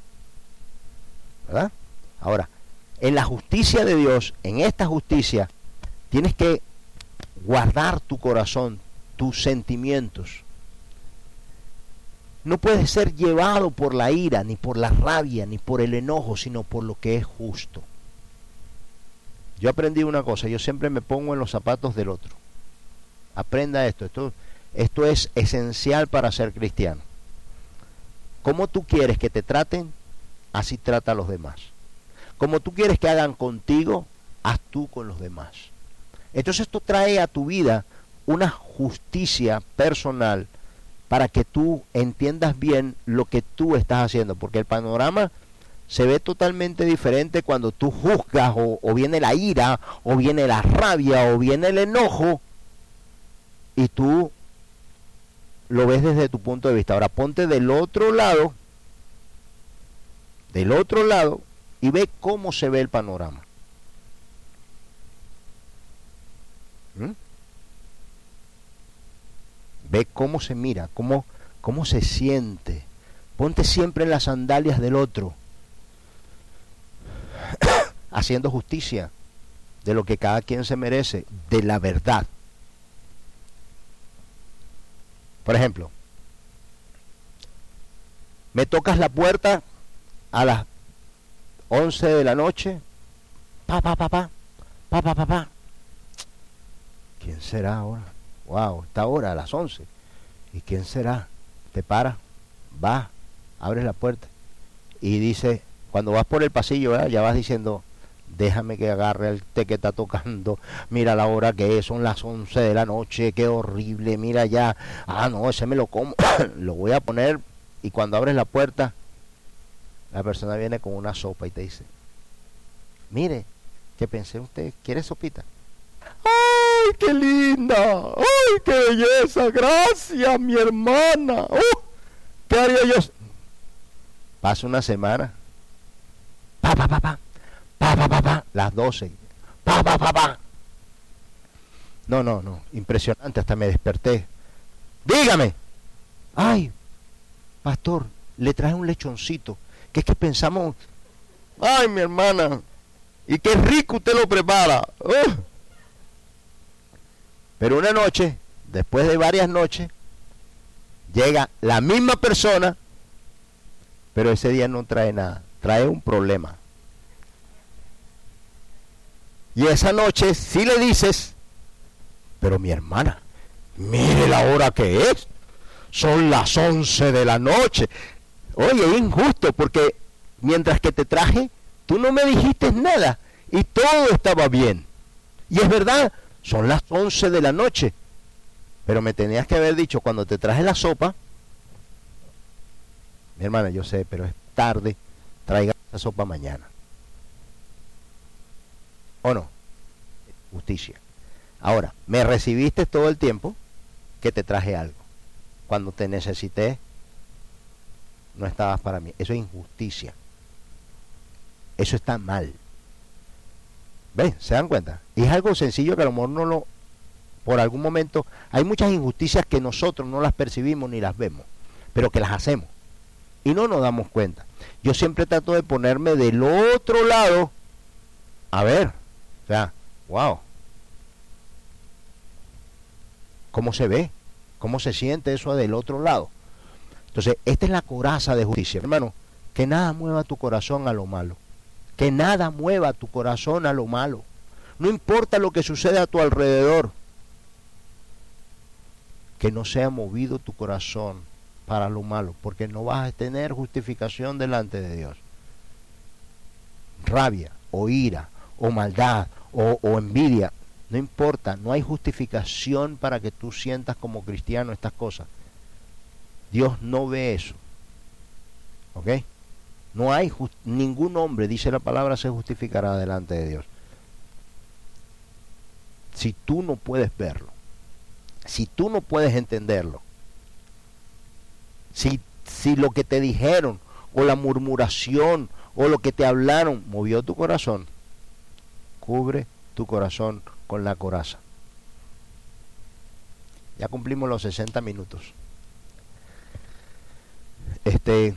¿Verdad? Ahora, en la justicia de Dios, en esta justicia, tienes que guardar tu corazón, tus sentimientos. No puedes ser llevado por la ira, ni por la rabia, ni por el enojo, sino por lo que es justo. Yo aprendí una cosa, yo siempre me pongo en los zapatos del otro. Aprenda esto, esto, esto es esencial para ser cristiano. ¿Cómo tú quieres que te traten? Así trata a los demás. Como tú quieres que hagan contigo, haz tú con los demás. Entonces esto trae a tu vida una justicia personal para que tú entiendas bien lo que tú estás haciendo, porque el panorama se ve totalmente diferente cuando tú juzgas o, o, viene la ira o viene la rabia o viene el enojo y tú lo ves desde tu punto de vista. Ahora ponte del otro lado, del otro lado y ve cómo se ve el panorama. ¿Mm? Ve cómo se mira, cómo, cómo se siente. Ponte siempre en las sandalias del otro, haciendo justicia de lo que cada quien se merece, de la verdad. Por ejemplo, me tocas la puerta a las 11 de la noche, pa, pa, pa, pa, pa, pa, pa, pa. ¿Quién será ahora? Wow, está ahora a las 11. ¿Y quién será? Te para, va, abres la puerta y dice, cuando vas por el pasillo, ya vas diciendo, déjame que agarre el té que está tocando, mira la hora que es, son las 11 de la noche, qué horrible, mira ya, ah, no, ese me lo como, lo voy a poner y cuando abres la puerta, la persona viene con una sopa y te dice, mire, ¿qué pensé usted? ¿Quiere sopita? ¡Ay, qué linda! ¡Ay, qué belleza! Gracias, mi hermana. ¡Uh! ¿Qué haría yo? Pasa una semana. Pa, pa, pa, pa. Pa, pa, pa, pa. Las 12. Pa, pa, pa, pa. No, no, no. Impresionante. Hasta me desperté. Dígame. Ay, pastor, le traje un lechoncito que es que pensamos, ay mi hermana, y qué rico usted lo prepara. Pero una noche, después de varias noches, llega la misma persona, pero ese día no trae nada, trae un problema. Y esa noche si le dices, pero mi hermana, mire la hora que es, son las 11 de la noche, Oye, injusto porque mientras que te traje, tú no me dijiste nada y todo estaba bien. Y es verdad, son las 11 de la noche. Pero me tenías que haber dicho cuando te traje la sopa, mi hermana, yo sé, pero es tarde, traiga esa sopa mañana. ¿O no? Justicia. Ahora, me recibiste todo el tiempo que te traje algo. Cuando te necesité, no estabas para mí. Eso es injusticia. Eso está mal. ¿Ven? ¿Se dan cuenta? Y es algo sencillo que a lo mejor no lo... Por algún momento hay muchas injusticias que nosotros no las percibimos ni las vemos, pero que las hacemos. Y no nos damos cuenta. Yo siempre trato de ponerme del otro lado. A ver. O sea, wow. ¿Cómo se ve? ¿Cómo se siente eso del otro lado? Entonces, esta es la coraza de justicia, hermano. Que nada mueva tu corazón a lo malo. Que nada mueva tu corazón a lo malo. No importa lo que suceda a tu alrededor. Que no sea movido tu corazón para lo malo, porque no vas a tener justificación delante de Dios. Rabia o ira o maldad o, o envidia, no importa, no hay justificación para que tú sientas como cristiano estas cosas. Dios no ve eso. ¿Ok? No hay ningún hombre, dice la palabra, se justificará delante de Dios. Si tú no puedes verlo, si tú no puedes entenderlo, si, si lo que te dijeron o la murmuración o lo que te hablaron movió tu corazón, cubre tu corazón con la coraza. Ya cumplimos los 60 minutos. Este,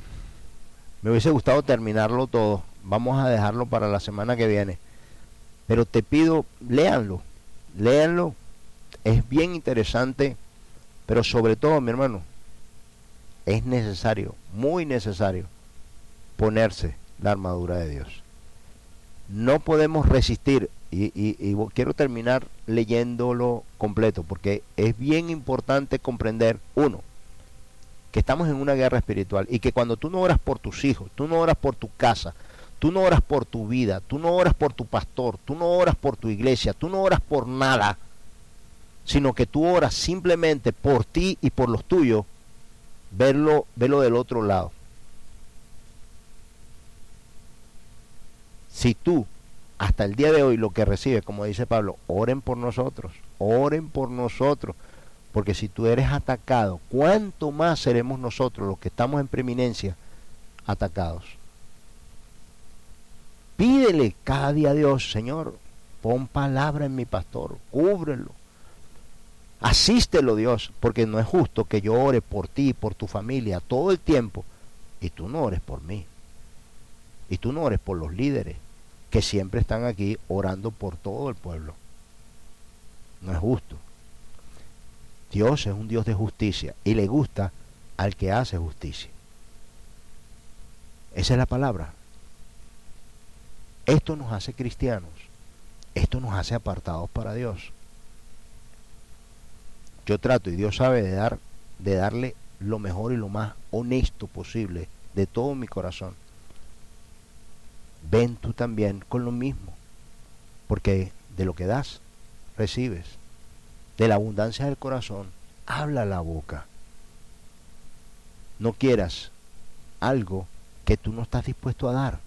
me hubiese gustado terminarlo todo. Vamos a dejarlo para la semana que viene. Pero te pido, léanlo. Léanlo. Es bien interesante. Pero sobre todo, mi hermano, es necesario, muy necesario, ponerse la armadura de Dios. No podemos resistir y, quiero terminar leyéndolo completo, porque es bien importante comprender, uno, que estamos en una guerra espiritual y que cuando tú no oras por tus hijos, tú no oras por tu casa, tú no oras por tu vida, tú no oras por tu pastor, tú no oras por tu iglesia, tú no oras por nada, sino que tú oras simplemente por ti y por los tuyos, verlo, verlo del otro lado. Si tú hasta el día de hoy lo que recibe, como dice Pablo, oren por nosotros, oren por nosotros, porque si tú eres atacado, ¿cuánto más seremos nosotros los que estamos en preeminencia atacados? Pídele cada día a Dios, Señor, pon palabra en mi pastor, cúbrelo. Asístelo Dios, porque no es justo que yo ore por ti, por tu familia, todo el tiempo, y tú no ores por mí. Y tú no ores por los líderes que siempre están aquí orando por todo el pueblo. No es justo. Dios es un Dios de justicia y le gusta al que hace justicia. Esa es la palabra. Esto nos hace cristianos. Esto nos hace apartados para Dios. Yo trato, y Dios sabe, de, dar, de darle lo mejor y lo más honesto posible de todo mi corazón ven tú también con lo mismo, porque de lo que das, recibes. De la abundancia del corazón, habla la boca. No quieras algo que tú no estás dispuesto a dar.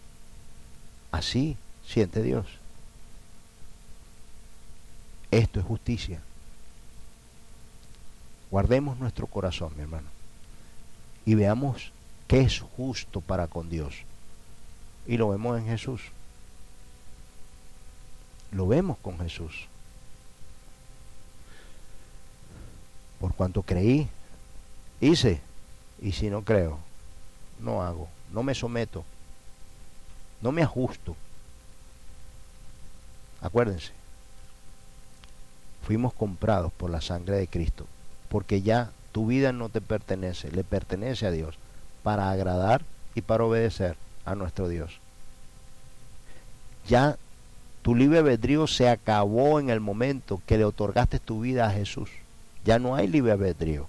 Así siente Dios. Esto es justicia. Guardemos nuestro corazón, mi hermano, y veamos qué es justo para con Dios y lo vemos en Jesús. Lo vemos con Jesús. Por cuanto creí, hice. Y si no creo, no hago. No me someto. No me ajusto. Acuérdense. Fuimos comprados por la sangre de Cristo. Porque ya tu vida no te pertenece, le pertenece a Dios. Para agradar y para obedecer a nuestro Dios. Ya tu libre albedrío se acabó en el momento que le otorgaste tu vida a Jesús. Ya no hay libre albedrío.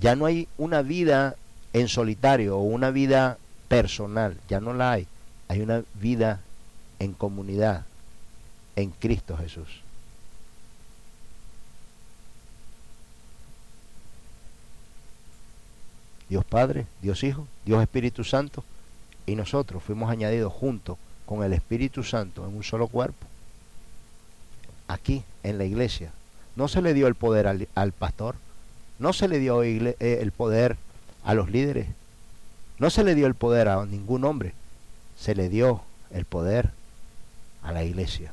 Ya no hay una vida en solitario o una vida personal. Ya no la hay. Hay una vida en comunidad en Cristo Jesús. Dios Padre, Dios Hijo, Dios Espíritu Santo y nosotros fuimos añadidos junto con el Espíritu Santo en un solo cuerpo. Aquí, en la iglesia, no se le dio el poder al, pastor, no se le dio eh, el poder a los líderes, no se le dio el poder a ningún hombre, se le dio el poder a la iglesia.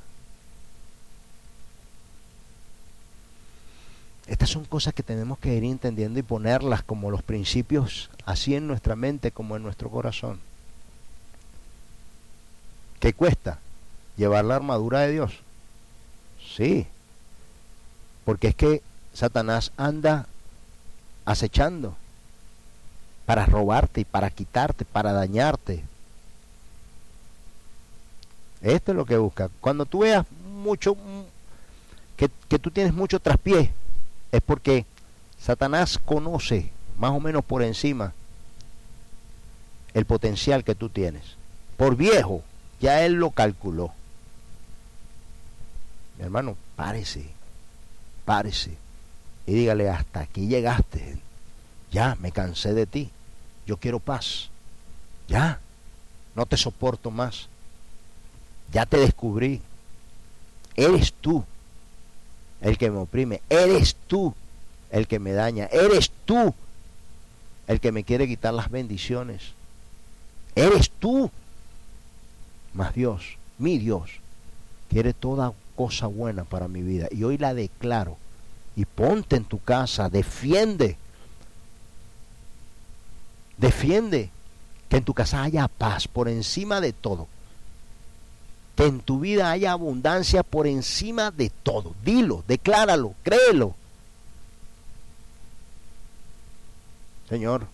Estas son cosas que tenemos que ir entendiendo y ponerlas como los principios así en nuestra mente como en nuestro corazón. ¿Qué cuesta? ¿Llevar la armadura de Dios? Sí. Porque es que Satanás anda acechando para robarte y para quitarte, para dañarte. Esto es lo que busca. Cuando tú veas mucho, que, que tú tienes mucho traspié, es porque Satanás conoce más o menos por encima el potencial que tú tienes. Por viejo, ya él lo calculó. Mi hermano, párese, párese y dígale, hasta aquí llegaste. Ya, me cansé de ti. Yo quiero paz. Ya, no te soporto más. Ya te descubrí. Eres tú el que me oprime. Eres tú el que me daña. Eres tú el que me quiere quitar las bendiciones. Eres tú. Mas Dios, mi Dios, quiere toda cosa buena para mi vida. Y hoy la declaro. Y ponte en tu casa, defiende. Defiende que en tu casa haya paz por encima de todo. Que en tu vida haya abundancia por encima de todo. Dilo, decláralo, créelo. Señor,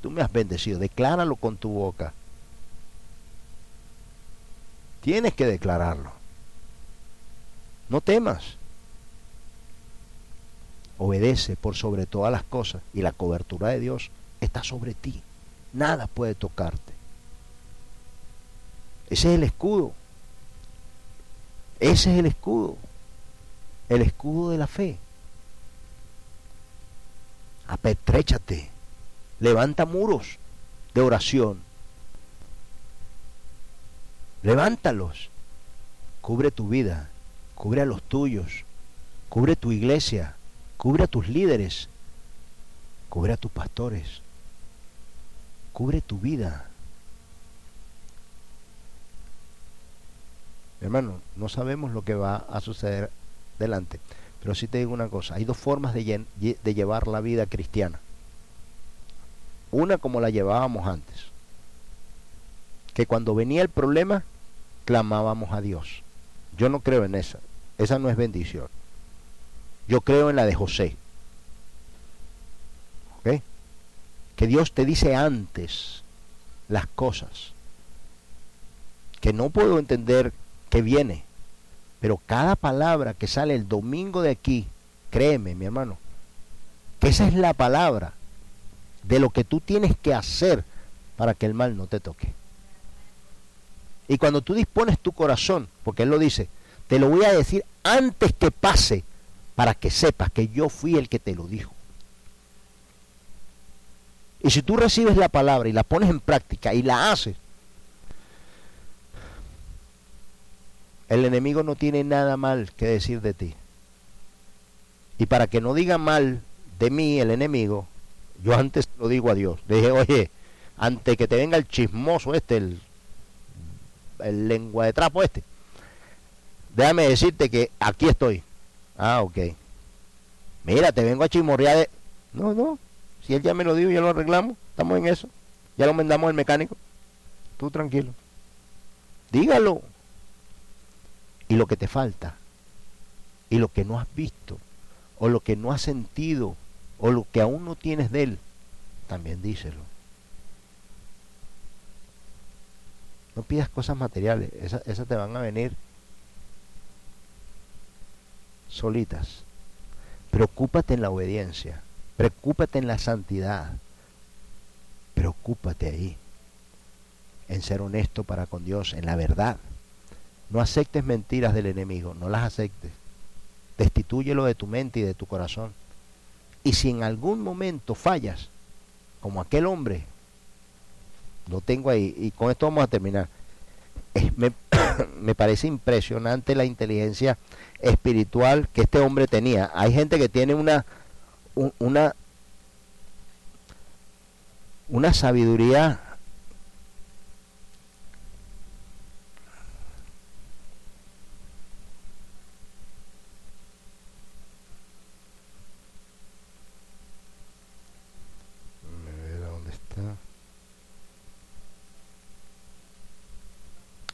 tú me has bendecido, decláralo con tu boca. Tienes que declararlo. No temas. Obedece por sobre todas las cosas y la cobertura de Dios está sobre ti. Nada puede tocarte. Ese es el escudo. Ese es el escudo. El escudo de la fe apetréchate, levanta muros de oración, levántalos, cubre tu vida, cubre a los tuyos, cubre tu iglesia, cubre a tus líderes, cubre a tus pastores, cubre tu vida. Hermano, no sabemos lo que va a suceder delante. Pero sí te digo una cosa, hay dos formas de, de llevar la vida cristiana. Una como la llevábamos antes, que cuando venía el problema, clamábamos a Dios. Yo no creo en esa, esa no es bendición. Yo creo en la de José. ¿Ok? Que Dios te dice antes las cosas. Que no puedo entender que viene. Pero cada palabra que sale el domingo de aquí, créeme, mi hermano, que esa es la palabra de lo que tú tienes que hacer para que el mal no te toque. Y cuando tú dispones tu corazón, porque Él lo dice, te lo voy a decir antes que pase, para que sepas que yo fui el que te lo dijo. Y si tú recibes la palabra y la pones en práctica y la haces, El enemigo no tiene nada mal que decir de ti. Y para que no diga mal de mí el enemigo, yo antes lo digo a Dios. Le dije, oye, antes que te venga el chismoso este, el, el lengua de trapo este, déjame decirte que aquí estoy. Ah, ok. Mira, te vengo a chismorrear de... No, no. Si él ya me lo dijo, ya lo arreglamos. Estamos en eso. Ya lo mandamos al mecánico. Tú tranquilo. Dígalo y lo que te falta, y lo que no has visto, o lo que no has sentido, o lo que aún no tienes de Él, también díselo. No pidas cosas materiales, esas, esas te van a venir solitas. Preocúpate en la obediencia, preocúpate en la santidad, preocúpate ahí, en ser honesto para con Dios, en la verdad. No aceptes mentiras del enemigo, no las aceptes. Destitúyelo de tu mente y de tu corazón. Y si en algún momento fallas, como aquel hombre, lo tengo ahí, y con esto vamos a terminar. me, me parece impresionante la inteligencia espiritual que este hombre tenía. Hay gente que tiene una, una, una sabiduría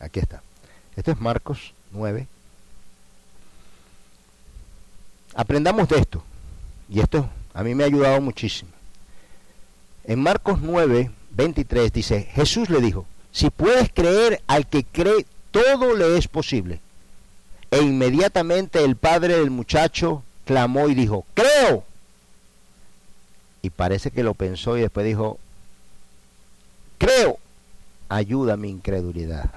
Aquí está. Esto es Marcos 9. aprendamos de esto. Y esto a mí me ha ayudado muchísimo. En Marcos 9, 23 dice, Jesús le dijo, si puedes creer al que cree, todo le es posible. E inmediatamente el padre del muchacho clamó y dijo, creo. Y parece que lo pensó y después dijo, creo, ayuda mi incredulidad.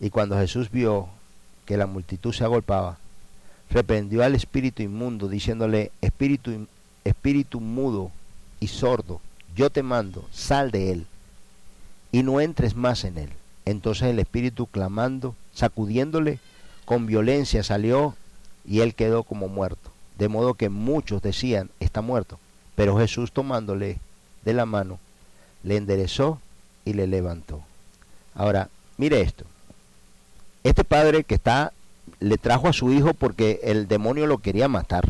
Y cuando Jesús vio que la multitud se agolpaba, reprendió al espíritu inmundo, diciéndole, espíritu, espíritu mudo y sordo, yo te mando, sal de él, y no entres más en él. Entonces el espíritu clamando, sacudiéndole con violencia, salió y él quedó como muerto. De modo que muchos decían, está muerto. Pero Jesús tomándole de la mano, le enderezó y le levantó. Ahora, mire esto. Este padre que está le trajo a su hijo porque el demonio lo quería matar.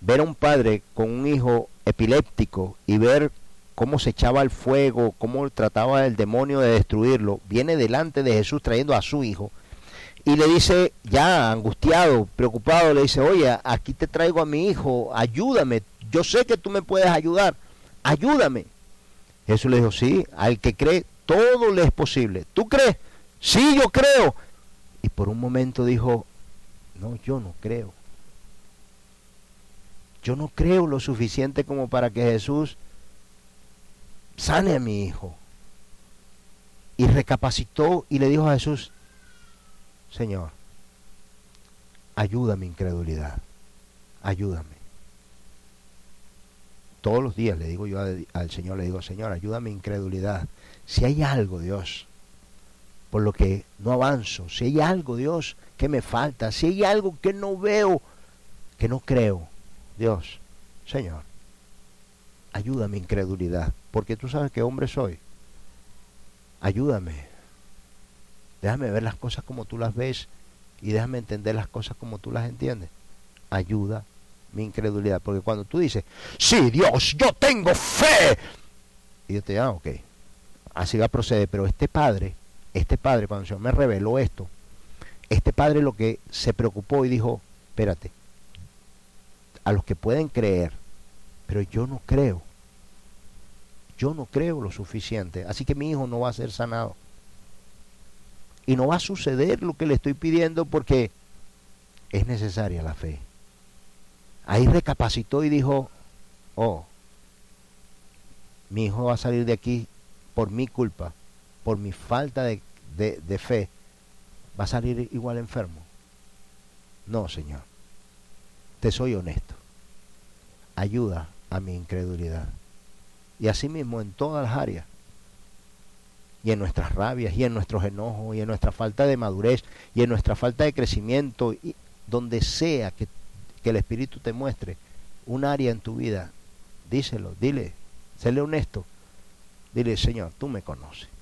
Ver a un padre con un hijo epiléptico y ver cómo se echaba al fuego, cómo trataba el demonio de destruirlo, viene delante de Jesús trayendo a su hijo y le dice, ya angustiado, preocupado, le dice, oye, aquí te traigo a mi hijo, ayúdame, yo sé que tú me puedes ayudar, ayúdame. Jesús le dijo, sí, al que cree, todo le es posible. ¿Tú crees? Sí, yo creo. Y por un momento dijo, no, yo no creo. Yo no creo lo suficiente como para que Jesús sane a mi hijo. Y recapacitó y le dijo a Jesús, Señor, ayuda mi incredulidad, ayúdame. Todos los días le digo yo al Señor, le digo, Señor, ayuda mi incredulidad. Si hay algo, Dios, por lo que no avanzo, si hay algo, Dios, que me falta, si hay algo que no veo, que no creo, Dios, Señor, ayuda mi incredulidad, porque tú sabes qué hombre soy. Ayúdame. Déjame ver las cosas como tú las ves y déjame entender las cosas como tú las entiendes. Ayuda mi incredulidad, porque cuando tú dices, sí, Dios, yo tengo fe, y yo te digo, ah, ok, así va a proceder, pero este padre este padre, cuando el me reveló esto, este padre lo que se preocupó y dijo, espérate, a los que pueden creer, pero yo no creo, yo no creo lo suficiente, así que mi hijo no va a ser sanado. Y no va a suceder lo que le estoy pidiendo porque es necesaria la fe. Ahí recapacitó y dijo, oh, mi hijo va a salir de aquí por mi culpa por mi falta de, fe, va a salir igual enfermo. No, Señor. Te soy honesto. Ayuda a mi incredulidad. Y así mismo en todas las áreas. Y en nuestras rabias, y en nuestros enojos, y en nuestra falta de madurez, y en nuestra falta de crecimiento, y donde sea que, que el Espíritu te muestre un área en tu vida, díselo, dile, séle honesto. Dile, Señor, tú me conoces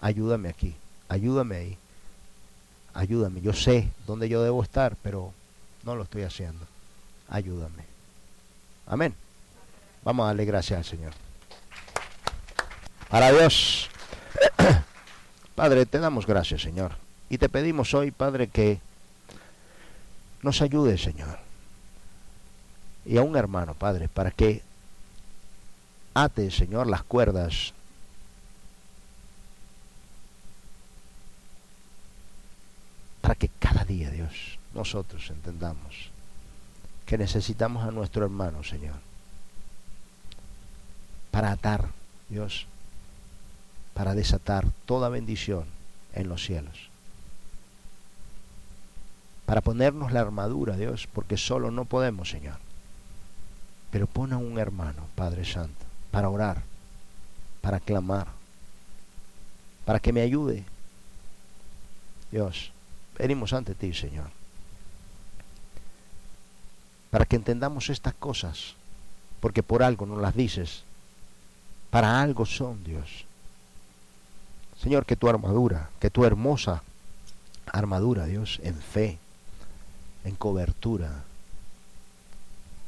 ayúdame aquí, ayúdame ahí, ayúdame. Yo sé dónde yo debo estar, pero no lo estoy haciendo. Ayúdame. Amén. Vamos a darle gracias al Señor. Para Dios. Padre, te damos gracias, Señor. Y te pedimos hoy, Padre, que nos ayude, Señor. Y a un hermano, Padre, para que ate, Señor, las cuerdas para que cada día, Dios, nosotros entendamos que necesitamos a nuestro hermano, Señor, para atar, Dios, para desatar toda bendición en los cielos. Para ponernos la armadura, Dios, porque solo no podemos, Señor. Pero pon a un hermano, Padre Santo, para orar, para clamar, para que me ayude. Dios, venimos ante ti, Señor, para que entendamos estas cosas, porque por algo nos las dices, para algo son, Dios. Señor, que tu armadura, que tu hermosa armadura, Dios, en fe, en cobertura,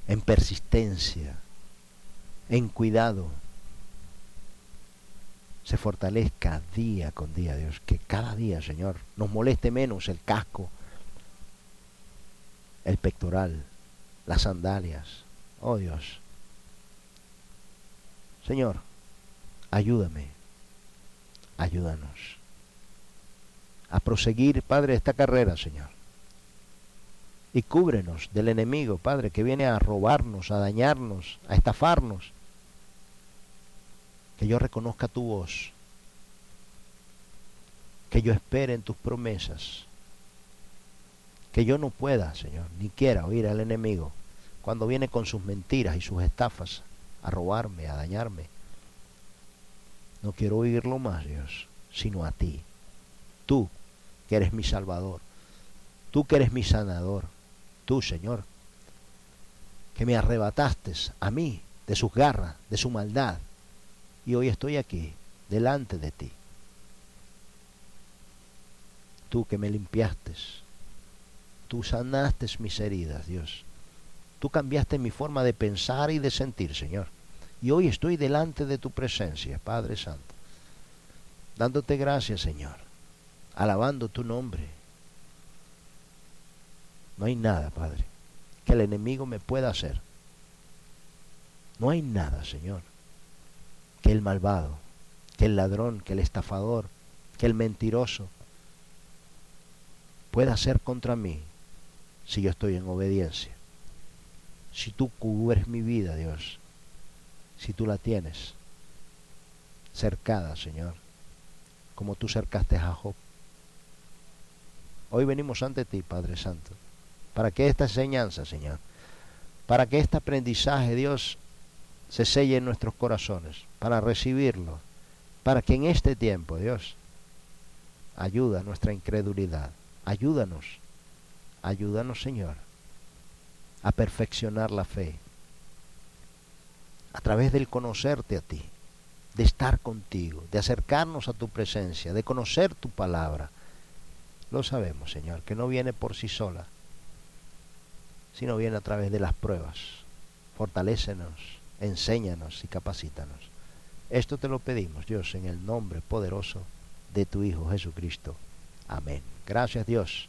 en persistencia, en cuidado, se fortalezca día con día, Dios. Que cada día, Señor, nos moleste menos el casco, el pectoral, las sandalias. Oh Dios. Señor, ayúdame, ayúdanos a proseguir, Padre, esta carrera, Señor. Y cúbrenos del enemigo, Padre, que viene a robarnos, a dañarnos, a estafarnos. Que yo reconozca tu voz. Que yo espere en tus promesas. Que yo no pueda, Señor, ni quiera oír al enemigo cuando viene con sus mentiras y sus estafas a robarme, a dañarme. No quiero oírlo más, Dios, sino a ti. Tú, que eres mi Salvador. Tú que eres mi sanador. Tú, Señor, que me arrebataste a mí de sus garras, de su maldad. Y hoy estoy aquí, delante de ti. Tú que me limpiaste. Tú sanaste mis heridas, Dios. Tú cambiaste mi forma de pensar y de sentir, Señor. Y hoy estoy delante de tu presencia, Padre Santo. Dándote gracias, Señor. Alabando tu nombre. No hay nada, Padre, que el enemigo me pueda hacer. No hay nada, Señor, que el malvado, que el ladrón, que el estafador, que el mentiroso pueda hacer contra mí si yo estoy en obediencia si tú cubres mi vida, Dios, si tú la tienes cercada, Señor, como tú cercaste a Job. Hoy venimos ante ti, Padre Santo, para que esta enseñanza, Señor, para que este aprendizaje, Dios, se selle en nuestros corazones, para recibirlo, para que en este tiempo, Dios, ayuda nuestra incredulidad, ayúdanos, ayúdanos, Señor a perfeccionar la fe. A través del conocerte a ti, de estar contigo, de acercarnos a tu presencia, de conocer tu palabra. Lo sabemos, Señor, que no viene por sí sola, sino viene a través de las pruebas. Fortalécenos, enséñanos y capacítanos. Esto te lo pedimos, Dios, en el nombre poderoso de tu Hijo Jesucristo. Amén. Gracias, Dios.